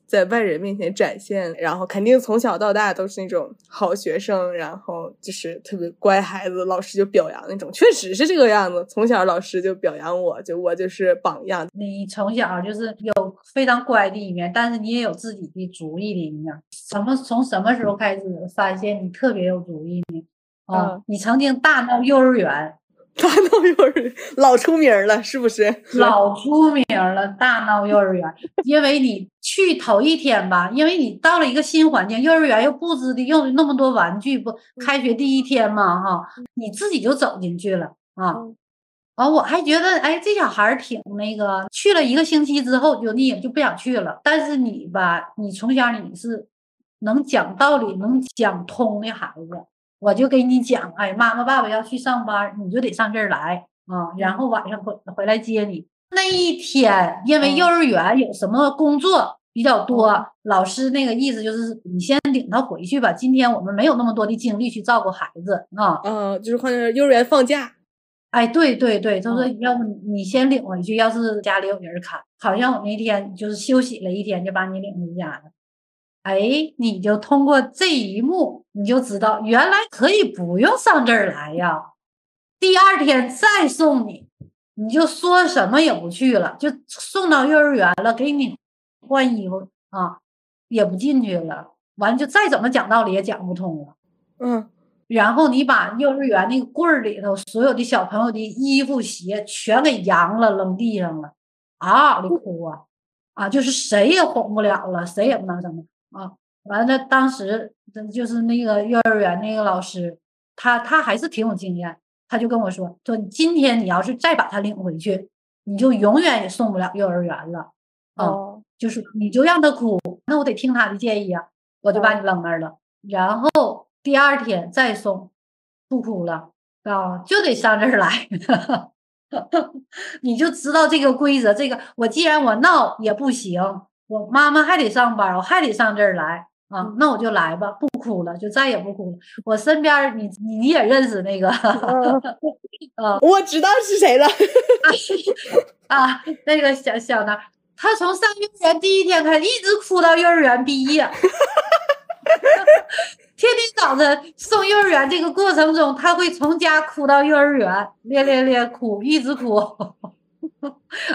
在外人面前展现，然后肯定从小到大都是那种好学生，然后就是特别乖孩子，老师就表扬那种，确实是这个样子。从小老师就表扬我，就我就是榜样。你从小就是有非常乖的一面，但是你也有自己的主意的一面。什么？从什么时候开始发现你特别有主意呢？啊，你曾经大闹幼儿园。大闹幼儿园老出名了，是不是？老出名了，大闹幼儿园，因为你去头一天吧，因为你到了一个新环境，幼儿园又布置的又那么多玩具，不，开学第一天嘛，哈，你自己就走进去了啊。啊，我还觉得，哎，这小孩挺那个。去了一个星期之后就腻，就不想去了。但是你吧，你从小你是能讲道理、能讲通的孩子。我就给你讲，哎，妈妈爸爸要去上班，你就得上这儿来啊，然后晚上回回来接你。那一天，因为幼儿园有什么工作比较多，老师那个意思就是你先领他回去吧。今天我们没有那么多的精力去照顾孩子啊。嗯，就是换幼儿园放假。哎，对对对，他说要不你先领回去，要是家里有人看，好像我那天就是休息了一天，就把你领回家了。哎，你就通过这一幕，你就知道原来可以不用上这儿来呀。第二天再送你，你就说什么也不去了，就送到幼儿园了，给你换衣服，啊，也不进去了。完就再怎么讲道理也讲不通了。嗯，然后你把幼儿园那个柜儿里头所有的小朋友的衣服鞋全给扬了，扔地上了，嗷嗷的哭啊啊！就是谁也哄不了了，谁也不能什么啊。完了，当时就是那个幼儿园那个老师，他他还是挺有经验，他就跟我说说，今天你要是再把他领回去，你就永远也送不了幼儿园了。哦，就是你就让他哭，那我得听他的建议啊，我就把你扔那儿了。然后第二天再送，不哭了啊，就得上这儿来。你就知道这个规则，这个我既然我闹也不行，我妈妈还得上班，我还得上这儿来啊，那我就来吧，不哭了，就再也不哭了。我身边你你也认识那个，呃，我知道是谁了 啊，那个小小的。他从上幼儿园第一天开始，一直哭到幼儿园毕业。天天早晨送幼儿园这个过程中，他会从家哭到幼儿园，咧咧咧哭，一直哭。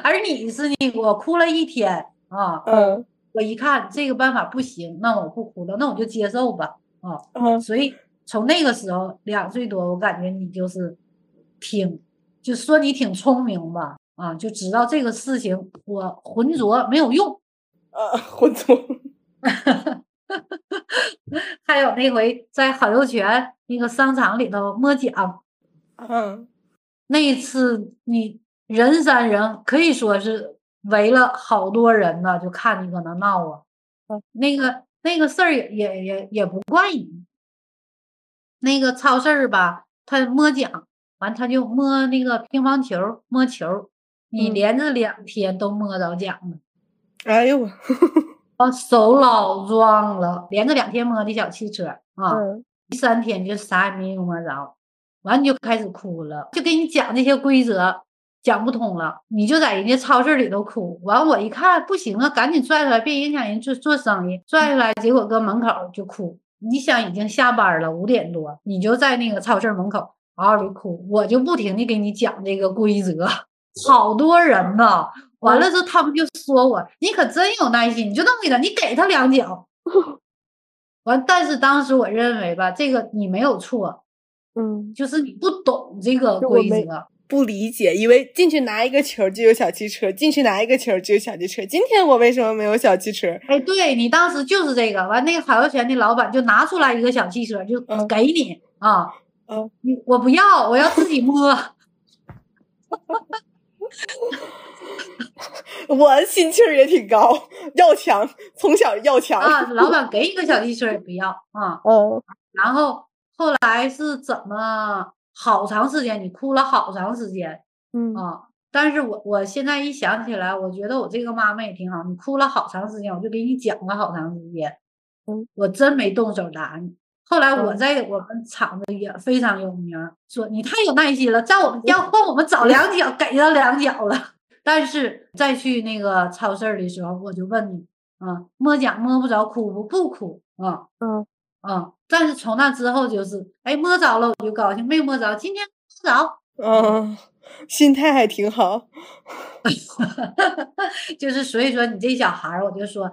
而你是你，我哭了一天啊。嗯。我一看这个办法不行，那我不哭了，那我就接受吧。啊。嗯。所以从那个时候两岁多，我感觉你就是挺，就说你挺聪明吧。啊，就知道这个事情我浑浊没有用，呃，浑浊。还有那回在好幼泉那个商场里头摸奖，嗯，那一次你人山人，可以说是围了好多人呢，就看你搁那闹啊。那个那个事儿也也也也不怪你，那个超市儿吧，他摸奖完他就摸那个乒乓球，摸球。你连着两天都摸着奖了，哎呦我，啊手老壮了，连着两天摸的小汽车啊，第三天就啥也没有摸着，完你就开始哭了，就给你讲这些规则讲不通了，你就在人家超市里头哭，完我一看不行啊，赶紧拽出来，别影响人做做生意，拽出来结果搁门口就哭，你想已经下班了五点多，你就在那个超市门口嗷嗷的哭，我就不停的给你讲这个规则。好多人呢，完了之后他们就说我，你可真有耐心，你就那么给他，你给他两脚。完，但是当时我认为吧，这个你没有错，嗯，就是你不懂这个规则，不理解，以为进去拿一个球就有小汽车，进去拿一个球就有小汽车。今天我为什么没有小汽车？哎，对你当时就是这个，完那个好游泉的老板就拿出来一个小汽车，就给你啊，嗯，你我不要，我要自己摸。我心气儿也挺高，要强，从小要强啊！老板给一个小汽车也不要啊！哦，然后后来是怎么好长时间？你哭了好长时间，嗯啊！但是我我现在一想起来，我觉得我这个妈妈也挺好。你哭了好长时间，我就给你讲了好长时间，嗯，我真没动手打你。后来我在我们厂子也非常有名，说你太有耐心了，在我们要换我们找两脚，给了两脚了。但是再去那个超市的时候，我就问你啊，摸奖摸不着，哭不不哭啊？嗯嗯。但是从那之后就是，哎，摸着了我就高兴，没摸着，今天摸着，嗯，心态还挺好。就是所以说你这小孩儿，我就说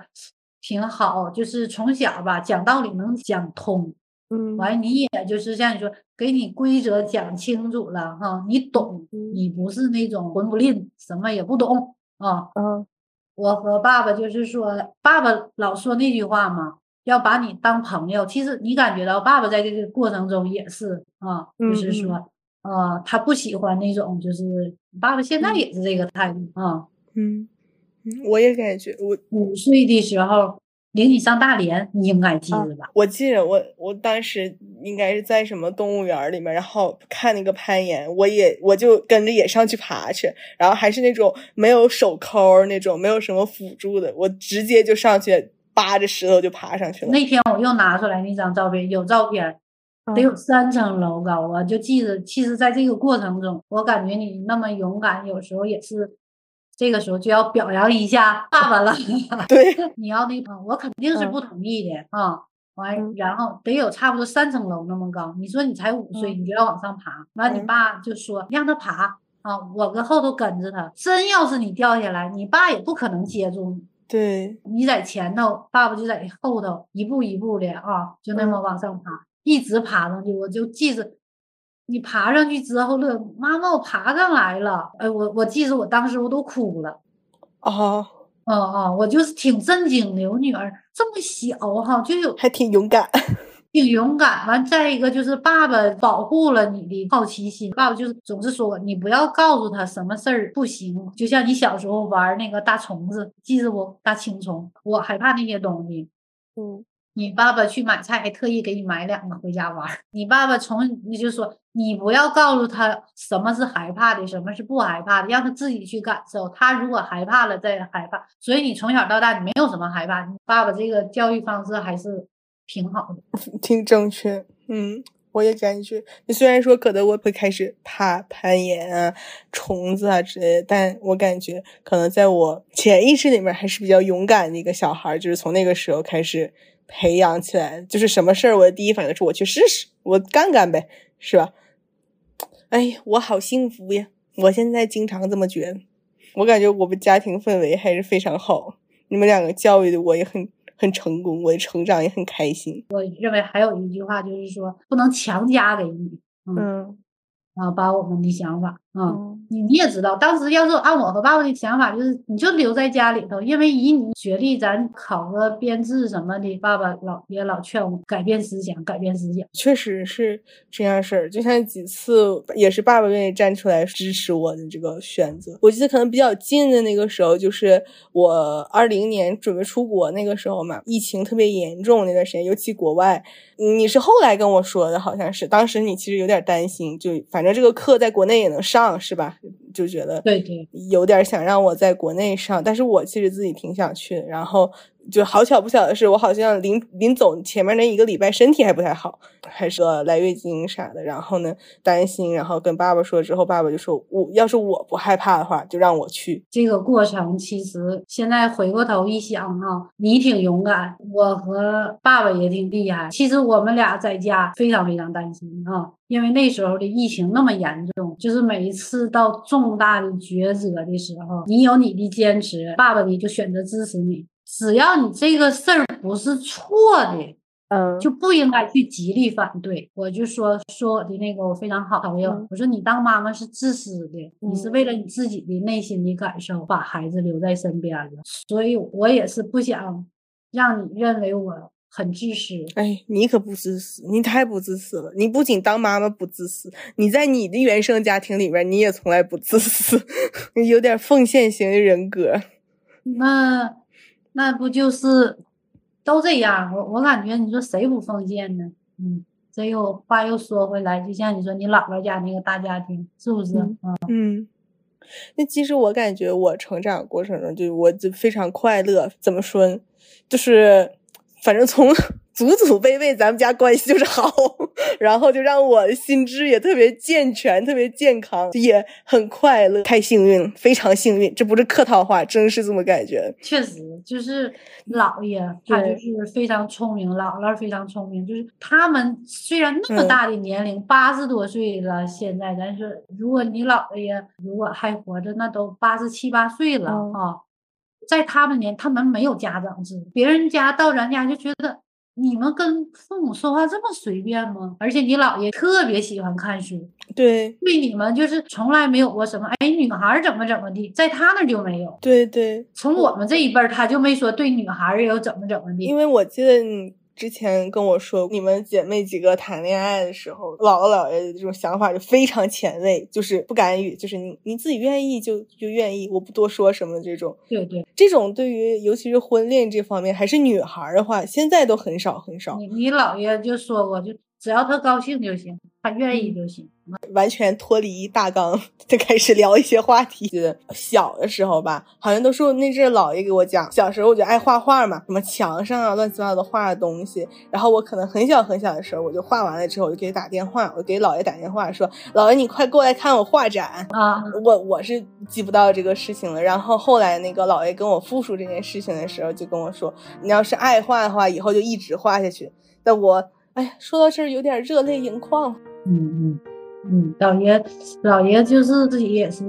挺好，就是从小吧讲道理能讲通。嗯，完，你也就是像你说，给你规则讲清楚了哈，你懂，你不是那种混不吝，什么也不懂啊。嗯，我和爸爸就是说，爸爸老说那句话嘛，要把你当朋友。其实你感觉到爸爸在这个过程中也是啊，就是说，呃，他不喜欢那种，就是爸爸现在也是这个态度啊。嗯，我也感觉我五岁的时候。领你上大连，你应该记得吧？我记得，我我当时应该是在什么动物园里面，然后看那个攀岩，我也我就跟着也上去爬去，然后还是那种没有手抠那种，没有什么辅助的，我直接就上去扒着石头就爬上去了。那天我又拿出来那张照片，有照片，得有三层楼高啊！就记得，其实在这个过程中，我感觉你那么勇敢，有时候也是。这个时候就要表扬一下爸爸了。对，你要那个，我肯定是不同意的啊。完，然后得有差不多三层楼那么高。你说你才五岁，你就要往上爬。完，你爸就说让他爬啊，我搁后头跟着他。真要是你掉下来，你爸也不可能接住你对，你在前头，爸爸就在后头，一步一步的啊，就那么往上爬，一直爬上去。我就记着，你爬上去之后了，妈妈，我爬上来了。哎，我我记着，我当时我都哭了。哦，哦哦，我就是挺震惊的，我女儿这么小哈，就有还挺勇敢。挺勇敢，完再一个就是爸爸保护了你的好奇心。爸爸就是总是说你不要告诉他什么事儿不行，就像你小时候玩那个大虫子，记着不？大青虫，我害怕那些东西。嗯，你爸爸去买菜还特意给你买两个回家玩。你爸爸从你就说你不要告诉他什么是害怕的，什么是不害怕的，让他自己去感受。他如果害怕了再害怕，所以你从小到大你没有什么害怕。你爸爸这个教育方式还是。挺好的，挺正确。嗯，我也感觉。你虽然说可能我会开始怕攀岩啊、虫子啊之类的，但我感觉可能在我潜意识里面还是比较勇敢的一个小孩。就是从那个时候开始培养起来，就是什么事儿我的第一反应是我去试试，我干干呗，是吧？哎，我好幸福呀！我现在经常这么觉得。我感觉我们家庭氛围还是非常好，你们两个教育的我也很。很成功，我的成长也很开心。我认为还有一句话就是说，不能强加给你，嗯，啊，把我们的想法。嗯，你你也知道，当时要是按我和爸爸的想法，就是你就留在家里头，因为以你学历，咱考个编制什么的，爸爸老也老劝我改变思想，改变思想。确实是这样事儿，就像几次也是爸爸愿意站出来支持我的这个选择。我记得可能比较近的那个时候，就是我二零年准备出国那个时候嘛，疫情特别严重那段时间，尤其国外。你是后来跟我说的，好像是当时你其实有点担心，就反正这个课在国内也能上，是吧？就觉得对对，有点想让我在国内上，但是我其实自己挺想去，然后。就好巧不巧的是，我好像临临走前面那一个礼拜身体还不太好，还是来月经啥的。然后呢，担心，然后跟爸爸说之后，爸爸就说：“我要是我不害怕的话，就让我去。”这个过程其实现在回过头一想哈，你挺勇敢，我和爸爸也挺厉害。其实我们俩在家非常非常担心啊，因为那时候的疫情那么严重，就是每一次到重大的抉择的时候，你有你的坚持，爸爸呢就选择支持你。只要你这个事儿不是错的，嗯，就不应该去极力反对。我就说说我的那个我非常好朋友，我说你当妈妈是自私的，你是为了你自己的内心的感受把孩子留在身边的，所以我也是不想让你认为我很自私。哎，你可不自私，你太不自私了。你不仅当妈妈不自私，你在你的原生家庭里边你也从来不自私，有点奉献型的人格。那。那不就是都这样？我我感觉，你说谁不奉献呢？嗯，这又话又说回来，就像你说你姥姥家那个大家庭，是不是？嗯嗯。那其实我感觉我成长过程中，就我就非常快乐。怎么说？就是反正从。祖祖辈辈，咱们家关系就是好，然后就让我的心智也特别健全、特别健康，也很快乐，太幸运了，非常幸运。这不是客套话，真是这么感觉。确实，就是姥爷他就是非常聪明，姥姥非常聪明。就是他们虽然那么大的年龄，八十多岁了，现在咱是，如果你姥爷如果还活着，那都八十七八岁了啊。在他们年，他们没有家长制，别人家到咱家就觉得。你们跟父母说话这么随便吗？而且你姥爷特别喜欢看书，对，对你们就是从来没有过什么，哎，女孩怎么怎么地，在他那就没有。对对，从我们这一辈儿，他就没说对女孩有怎么怎么地。因为我记得你。之前跟我说，你们姐妹几个谈恋爱的时候，姥姥姥爷的这种想法就非常前卫，就是不干预，就是你你自己愿意就就愿意，我不多说什么这种。对对，这种对于尤其是婚恋这方面，还是女孩的话，现在都很少很少。你你姥爷就说过，就只要他高兴就行，他愿意就行。完全脱离大纲，就开始聊一些话题。小的时候吧，好像都是那阵姥爷给我讲。小时候我就爱画画嘛，什么墙上啊乱七八糟的画的东西。然后我可能很小很小的时候，我就画完了之后，我就给他打电话，我给姥爷打电话说：“姥爷，你快过来看我画展啊！”我我是记不到这个事情了。然后后来那个姥爷跟我复述这件事情的时候，就跟我说：“你要是爱画的话，以后就一直画下去。”但我哎呀，说到这儿有点热泪盈眶。嗯嗯。嗯，老爷，老爷就是自己也是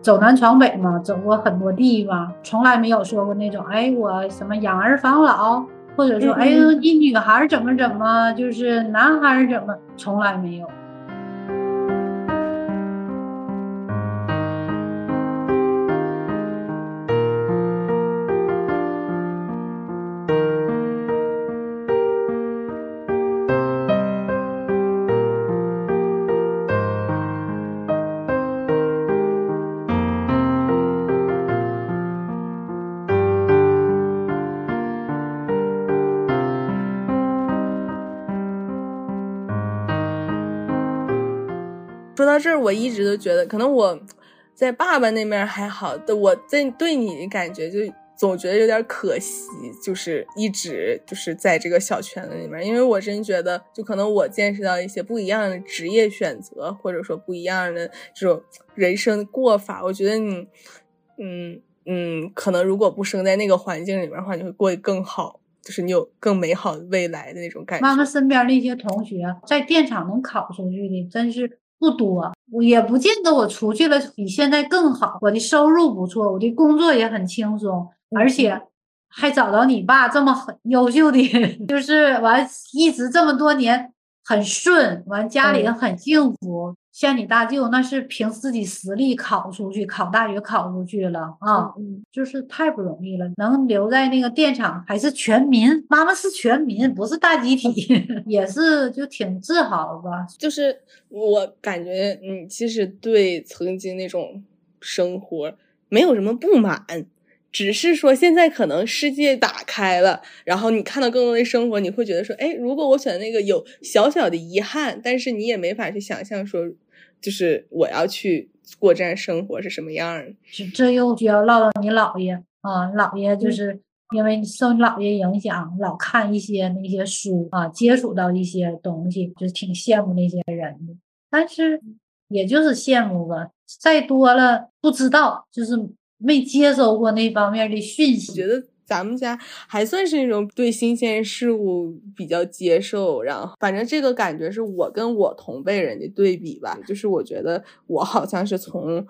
走南闯北嘛，走过很多地方，从来没有说过那种，哎，我什么养儿防老，或者说，哎呦，你女孩怎么怎么，就是男孩怎么，从来没有。说到这儿，我一直都觉得，可能我在爸爸那边还好，的我在对你的感觉就总觉得有点可惜，就是一直就是在这个小圈子里面，因为我真觉得，就可能我见识到一些不一样的职业选择，或者说不一样的这种人生过法，我觉得你，嗯嗯，可能如果不生在那个环境里面的话，你会过得更好，就是你有更美好的未来的那种感觉。妈妈身边那些同学在电厂能考出去的，真是。不多，我也不见得我出去了比现在更好。我的收入不错，我的工作也很轻松，而且还找到你爸这么很优秀的，就是完一直这么多年很顺，完家里很幸福。像你大舅那是凭自己实力考出去，考大学考出去了啊，就是太不容易了。能留在那个电厂还是全民，妈妈是全民，不是大集体，也是就挺自豪吧。就是我感觉你其实对曾经那种生活没有什么不满，只是说现在可能世界打开了，然后你看到更多的生活，你会觉得说，哎，如果我选那个有小小的遗憾，但是你也没法去想象说。就是我要去过这样生活是什么样的？这这又就要唠到你姥爷啊，姥爷就是因为受你姥爷影响，老看一些那些书啊，接触到一些东西，就挺羡慕那些人的。但是也就是羡慕吧，再多了不知道，就是没接收过那方面的讯息。觉得。咱们家还算是那种对新鲜事物比较接受，然后反正这个感觉是我跟我同辈人的对比吧，就是我觉得我好像是从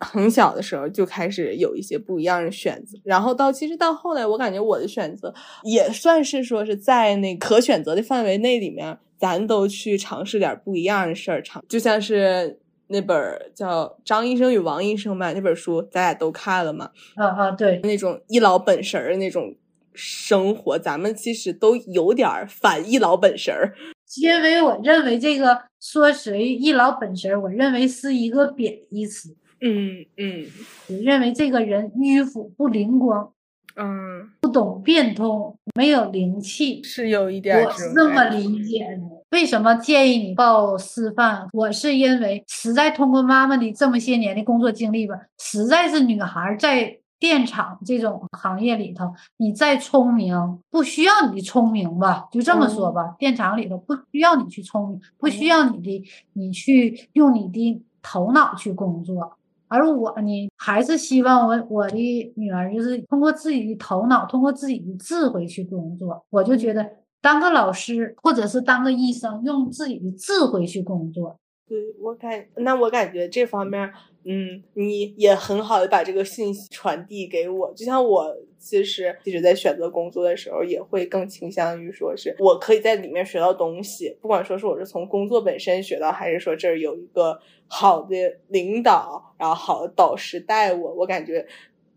很小的时候就开始有一些不一样的选择，然后到其实到后来，我感觉我的选择也算是说是在那可选择的范围内里面，咱都去尝试点不一样的事儿，尝就像是。那本叫《张医生与王医生》吧，那本书咱俩都看了嘛？啊啊，对，那种一老本神儿的那种生活，咱们其实都有点反一老本神儿。因为我认为这个说谁一老本神儿，我认为是一个贬义词。嗯嗯，我认为这个人迂腐不灵光。嗯，不懂变通，没有灵气，是有一点。我是这么理解的。为什么建议你报师范？我是因为实在通过妈妈的这么些年的工作经历吧，实在是女孩在电厂这种行业里头，你再聪明，不需要你的聪明吧？就这么说吧，电厂里头不需要你去聪明，不需要你的，你去用你的头脑去工作。而我呢，还是希望我我的女儿就是通过自己的头脑，通过自己的智慧去工作。我就觉得当个老师或者是当个医生，用自己的智慧去工作。对我感，那我感觉这方面，嗯，你也很好的把这个信息传递给我。就像我其实一直，在选择工作的时候，也会更倾向于说是我可以在里面学到东西，不管说是我是从工作本身学到，还是说这儿有一个好的领导，然后好的导师带我。我感觉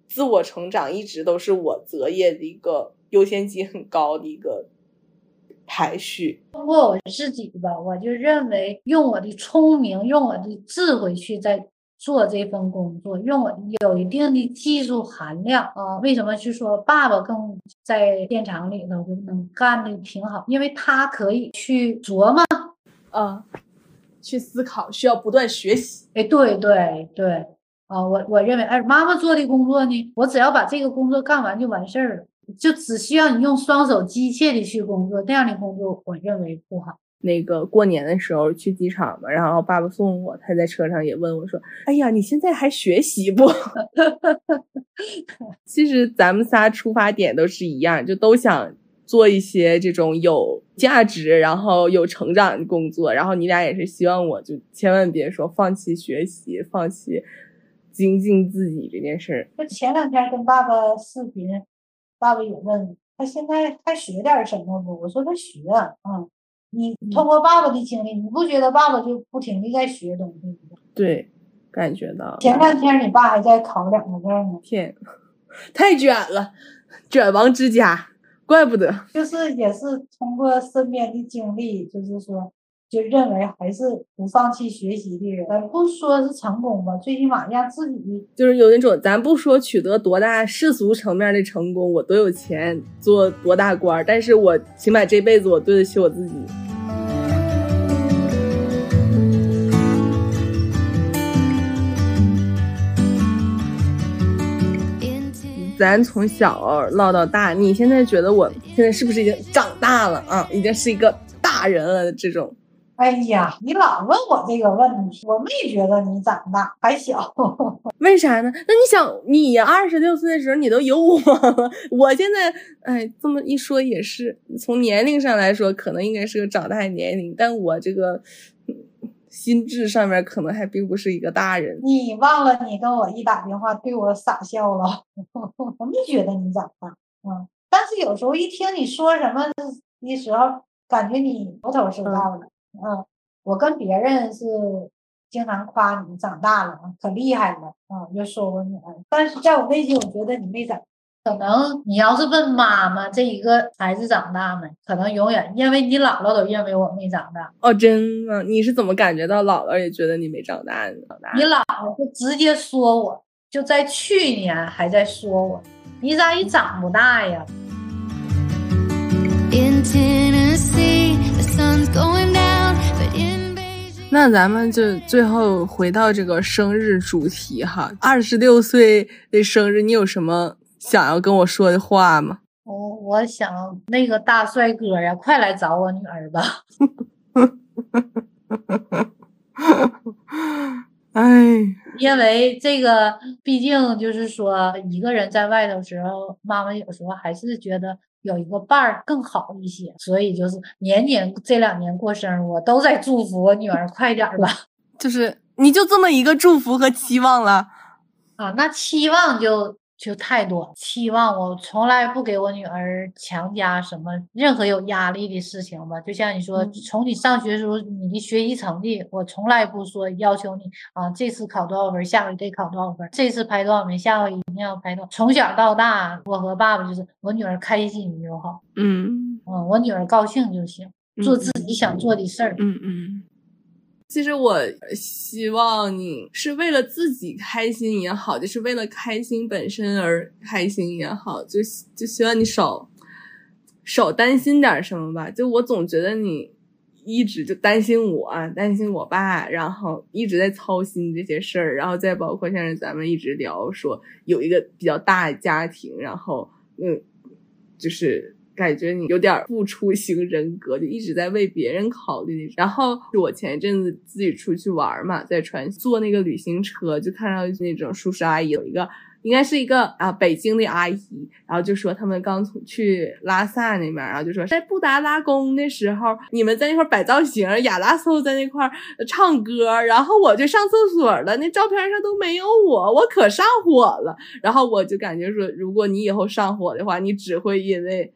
自我成长一直都是我择业的一个优先级很高的一个。排序，通过我自己吧，我就认为用我的聪明，用我的智慧去在做这份工作，用我有一定的技术含量啊。为什么去说爸爸更在电厂里头就能干的挺好？因为他可以去琢磨，啊，去思考，需要不断学习。哎，对对对，啊，我我认为，哎，妈妈做的工作呢，我只要把这个工作干完就完事儿了。就只需要你用双手机械的去工作，那样的工作我认为不好。那个过年的时候去机场嘛，然后爸爸送我，他在车上也问我说：“哎呀，你现在还学习不？” 其实咱们仨出发点都是一样，就都想做一些这种有价值、然后有成长的工作。然后你俩也是希望我就千万别说放弃学习，放弃。精进自己这件事儿。就前两天跟爸爸视频，爸爸也问他现在还学点什么不？我说他学，嗯，你通过爸爸的经历，你不觉得爸爸就不停的在学东西吗？对，感觉到。前两天你爸还在考两个证呢。天，太卷了，卷王之家，怪不得。就是也是通过身边的经历，就是说。就认为还是不放弃学习的人，咱不说是成功吧，最起码让自己就是有那种，咱不说取得多大世俗层面的成功，我多有钱，做多大官，但是我起码这辈子我对得起我自己。咱从小唠到大，你现在觉得我现在是不是已经长大了啊？已经是一个大人了这种。哎呀，你老问我这个问题，我没觉得你长大还小，为啥呢？那你想，你二十六岁的时候，你都有我了。我现在，哎，这么一说也是，从年龄上来说，可能应该是个长大的年龄，但我这个心智上面可能还并不是一个大人。你忘了，你跟我一打电话对我傻笑了，我没觉得你长大，嗯，但是有时候一听你说什么的时候，感觉你头头是道的。嗯，我跟别人是经常夸你长大了，可厉害了，啊，就说我女儿。但是在我内心，我觉得你没长。可能你要是问妈妈这一个孩子长大没？可能永远，因为你姥姥都认为我没长大。哦，真的？你是怎么感觉到姥姥也觉得你没长大？长大？你姥姥就直接说我，就在去年还在说我，你咋也长不大呀？那咱们就最后回到这个生日主题哈，二十六岁的生日，你有什么想要跟我说的话吗？我我想那个大帅哥呀，快来找我女儿吧。哎，因为这个，毕竟就是说，一个人在外头时候，妈妈有时候还是觉得。有一个伴儿更好一些，所以就是年年这两年过生日，我都在祝福我女儿快点儿吧。就是你就这么一个祝福和期望了啊？那期望就。就太多期望，我从来不给我女儿强加什么任何有压力的事情吧。就像你说，从你上学时候你的学习成绩，我从来不说要求你啊，这次考多少分，下回得考多少分，这次排多少名，下回一定要排多。从小到大，我和爸爸就是我女儿开心就好，嗯嗯，我女儿高兴就行，做自己想做的事儿，嗯嗯。其实我希望你是为了自己开心也好，就是为了开心本身而开心也好，就就希望你少少担心点什么吧。就我总觉得你一直就担心我，担心我爸，然后一直在操心这些事儿，然后再包括现在咱们一直聊说有一个比较大的家庭，然后嗯，就是。感觉你有点付出型人格，就一直在为别人考虑。然后我前一阵子自己出去玩嘛，在船坐那个旅行车，就看到那种叔叔阿姨，有一个应该是一个啊北京的阿姨，然后就说他们刚从去拉萨那边，然后就说在布达拉宫的时候，你们在那块摆造型，亚拉索在那块唱歌，然后我就上厕所了，那照片上都没有我，我可上火了。然后我就感觉说，如果你以后上火的话，你只会因为。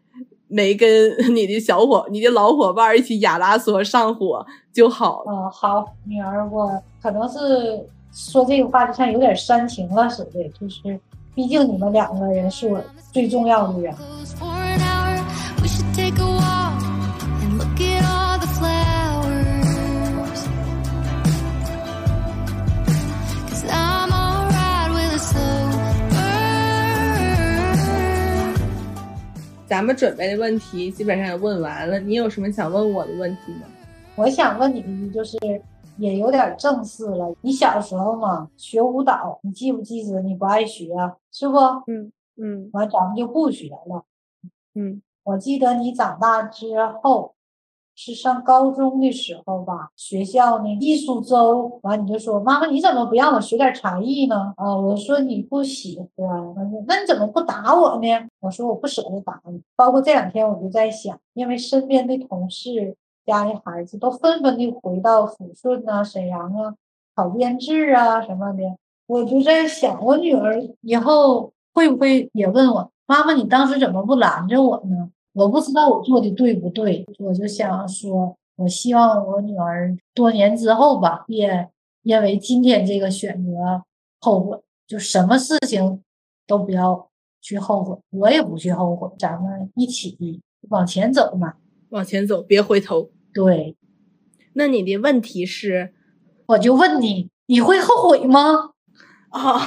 没跟 你的小伙、你的老伙伴一起亚拉索上火就好。嗯，好，女儿，我可能是说这个话就像有点煽情了似的，就是毕竟你们两个人是我最重要的人。咱们准备的问题基本上也问完了，你有什么想问我的问题吗？我想问你的就是，也有点正式了。你小时候嘛学舞蹈，你记不记得？你不爱学，是不？嗯嗯。完，咱们就不学了。嗯，我记得你长大之后。是上高中的时候吧，学校呢艺术周，完你就说妈妈你怎么不让我学点才艺呢？啊，我说你不喜欢，那你怎么不打我呢？我说我不舍得打你。包括这两天我就在想，因为身边的同事家的孩子都纷纷的回到抚顺啊、沈阳啊考编制啊什么的，我就在想，我女儿以后会不会也问我妈妈，你当时怎么不拦着我呢？我不知道我做的对不对，我就想说，我希望我女儿多年之后吧，别因为今天这个选择后悔，就什么事情都不要去后悔，我也不去后悔，咱们一起往前走嘛，往前走，别回头。对，那你的问题是，我就问你，你会后悔吗？啊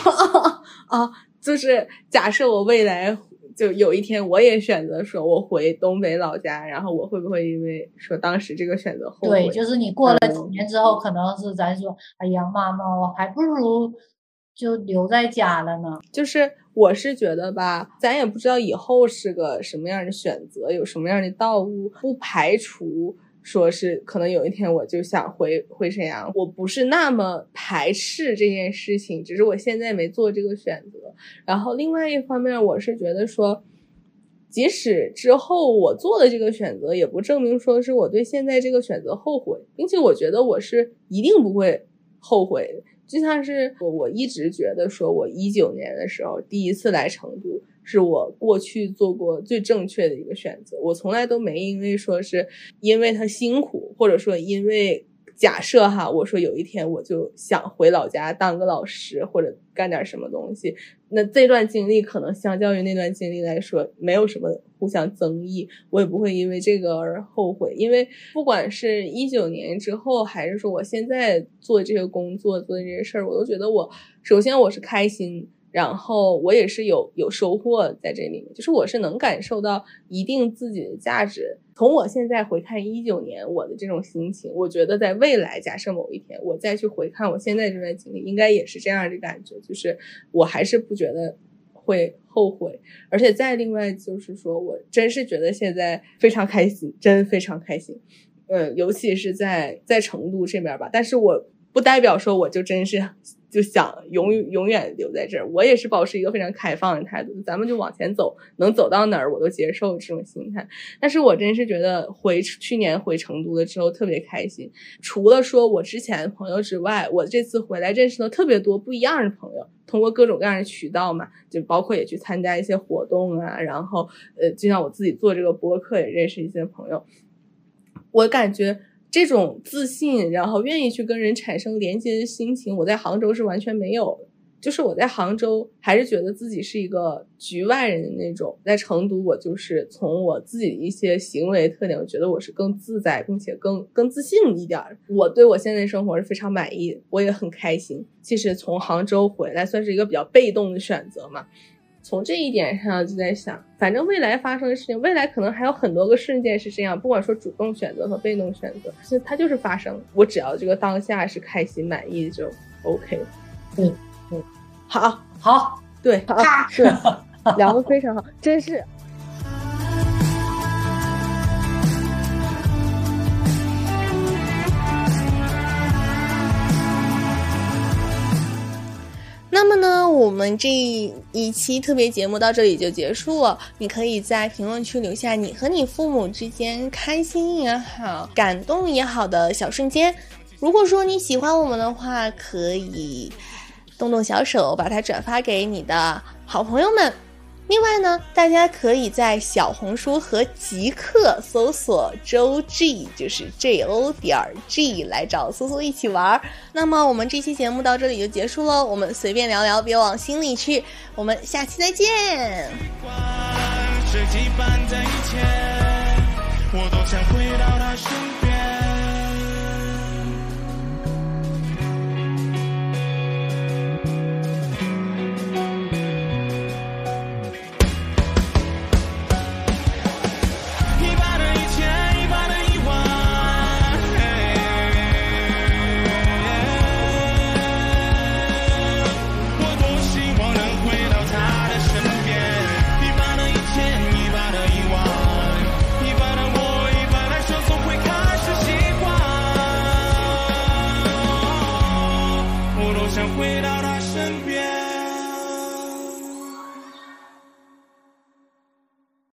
啊！就是假设我未来就有一天我也选择说我回东北老家，然后我会不会因为说当时这个选择后悔？对，就是你过了几年之后，可能是咱说，哎呀，妈妈，我还不如就留在家了呢。就是我是觉得吧，咱也不知道以后是个什么样的选择，有什么样的道路，不排除。说是可能有一天我就想回回沈阳，我不是那么排斥这件事情，只是我现在没做这个选择。然后另外一方面，我是觉得说，即使之后我做的这个选择，也不证明说是我对现在这个选择后悔，并且我觉得我是一定不会后悔。就像是我我一直觉得说，我一九年的时候第一次来成都。是我过去做过最正确的一个选择，我从来都没因为说是因为他辛苦，或者说因为假设哈，我说有一天我就想回老家当个老师或者干点什么东西，那这段经历可能相较于那段经历来说没有什么互相争议，我也不会因为这个而后悔，因为不管是一九年之后，还是说我现在做这个工作做这些事儿，我都觉得我首先我是开心。然后我也是有有收获在这里面，就是我是能感受到一定自己的价值。从我现在回看一九年我的这种心情，我觉得在未来，假设某一天我再去回看我现在这段经历，应该也是这样的感觉，就是我还是不觉得会后悔。而且再另外就是说我真是觉得现在非常开心，真非常开心。嗯，尤其是在在成都这边吧，但是我不代表说我就真是。就想永永远留在这儿，我也是保持一个非常开放的态度，咱们就往前走，能走到哪儿我都接受这种心态。但是我真是觉得回去年回成都的时候特别开心，除了说我之前的朋友之外，我这次回来认识了特别多不一样的朋友，通过各种各样的渠道嘛，就包括也去参加一些活动啊，然后呃，就像我自己做这个播客也认识一些朋友，我感觉。这种自信，然后愿意去跟人产生连接的心情，我在杭州是完全没有的。就是我在杭州还是觉得自己是一个局外人的那种，在成都我就是从我自己的一些行为特点，我觉得我是更自在，并且更更自信一点。我对我现在生活是非常满意，我也很开心。其实从杭州回来算是一个比较被动的选择嘛。从这一点上就在想，反正未来发生的事情，未来可能还有很多个瞬间是这样，不管说主动选择和被动选择，其实它就是发生。我只要这个当下是开心满意就 OK。嗯嗯，好，好，对，是 聊得非常好，真是。我们这一期特别节目到这里就结束了。你可以在评论区留下你和你父母之间开心也好、感动也好的小瞬间。如果说你喜欢我们的话，可以动动小手把它转发给你的好朋友们。另外呢，大家可以在小红书和极客搜索周 G，就是 J O 点 G 来找苏苏一起玩。那么我们这期节目到这里就结束喽，我们随便聊聊，别往心里去。我们下期再见。我都想回到他身边。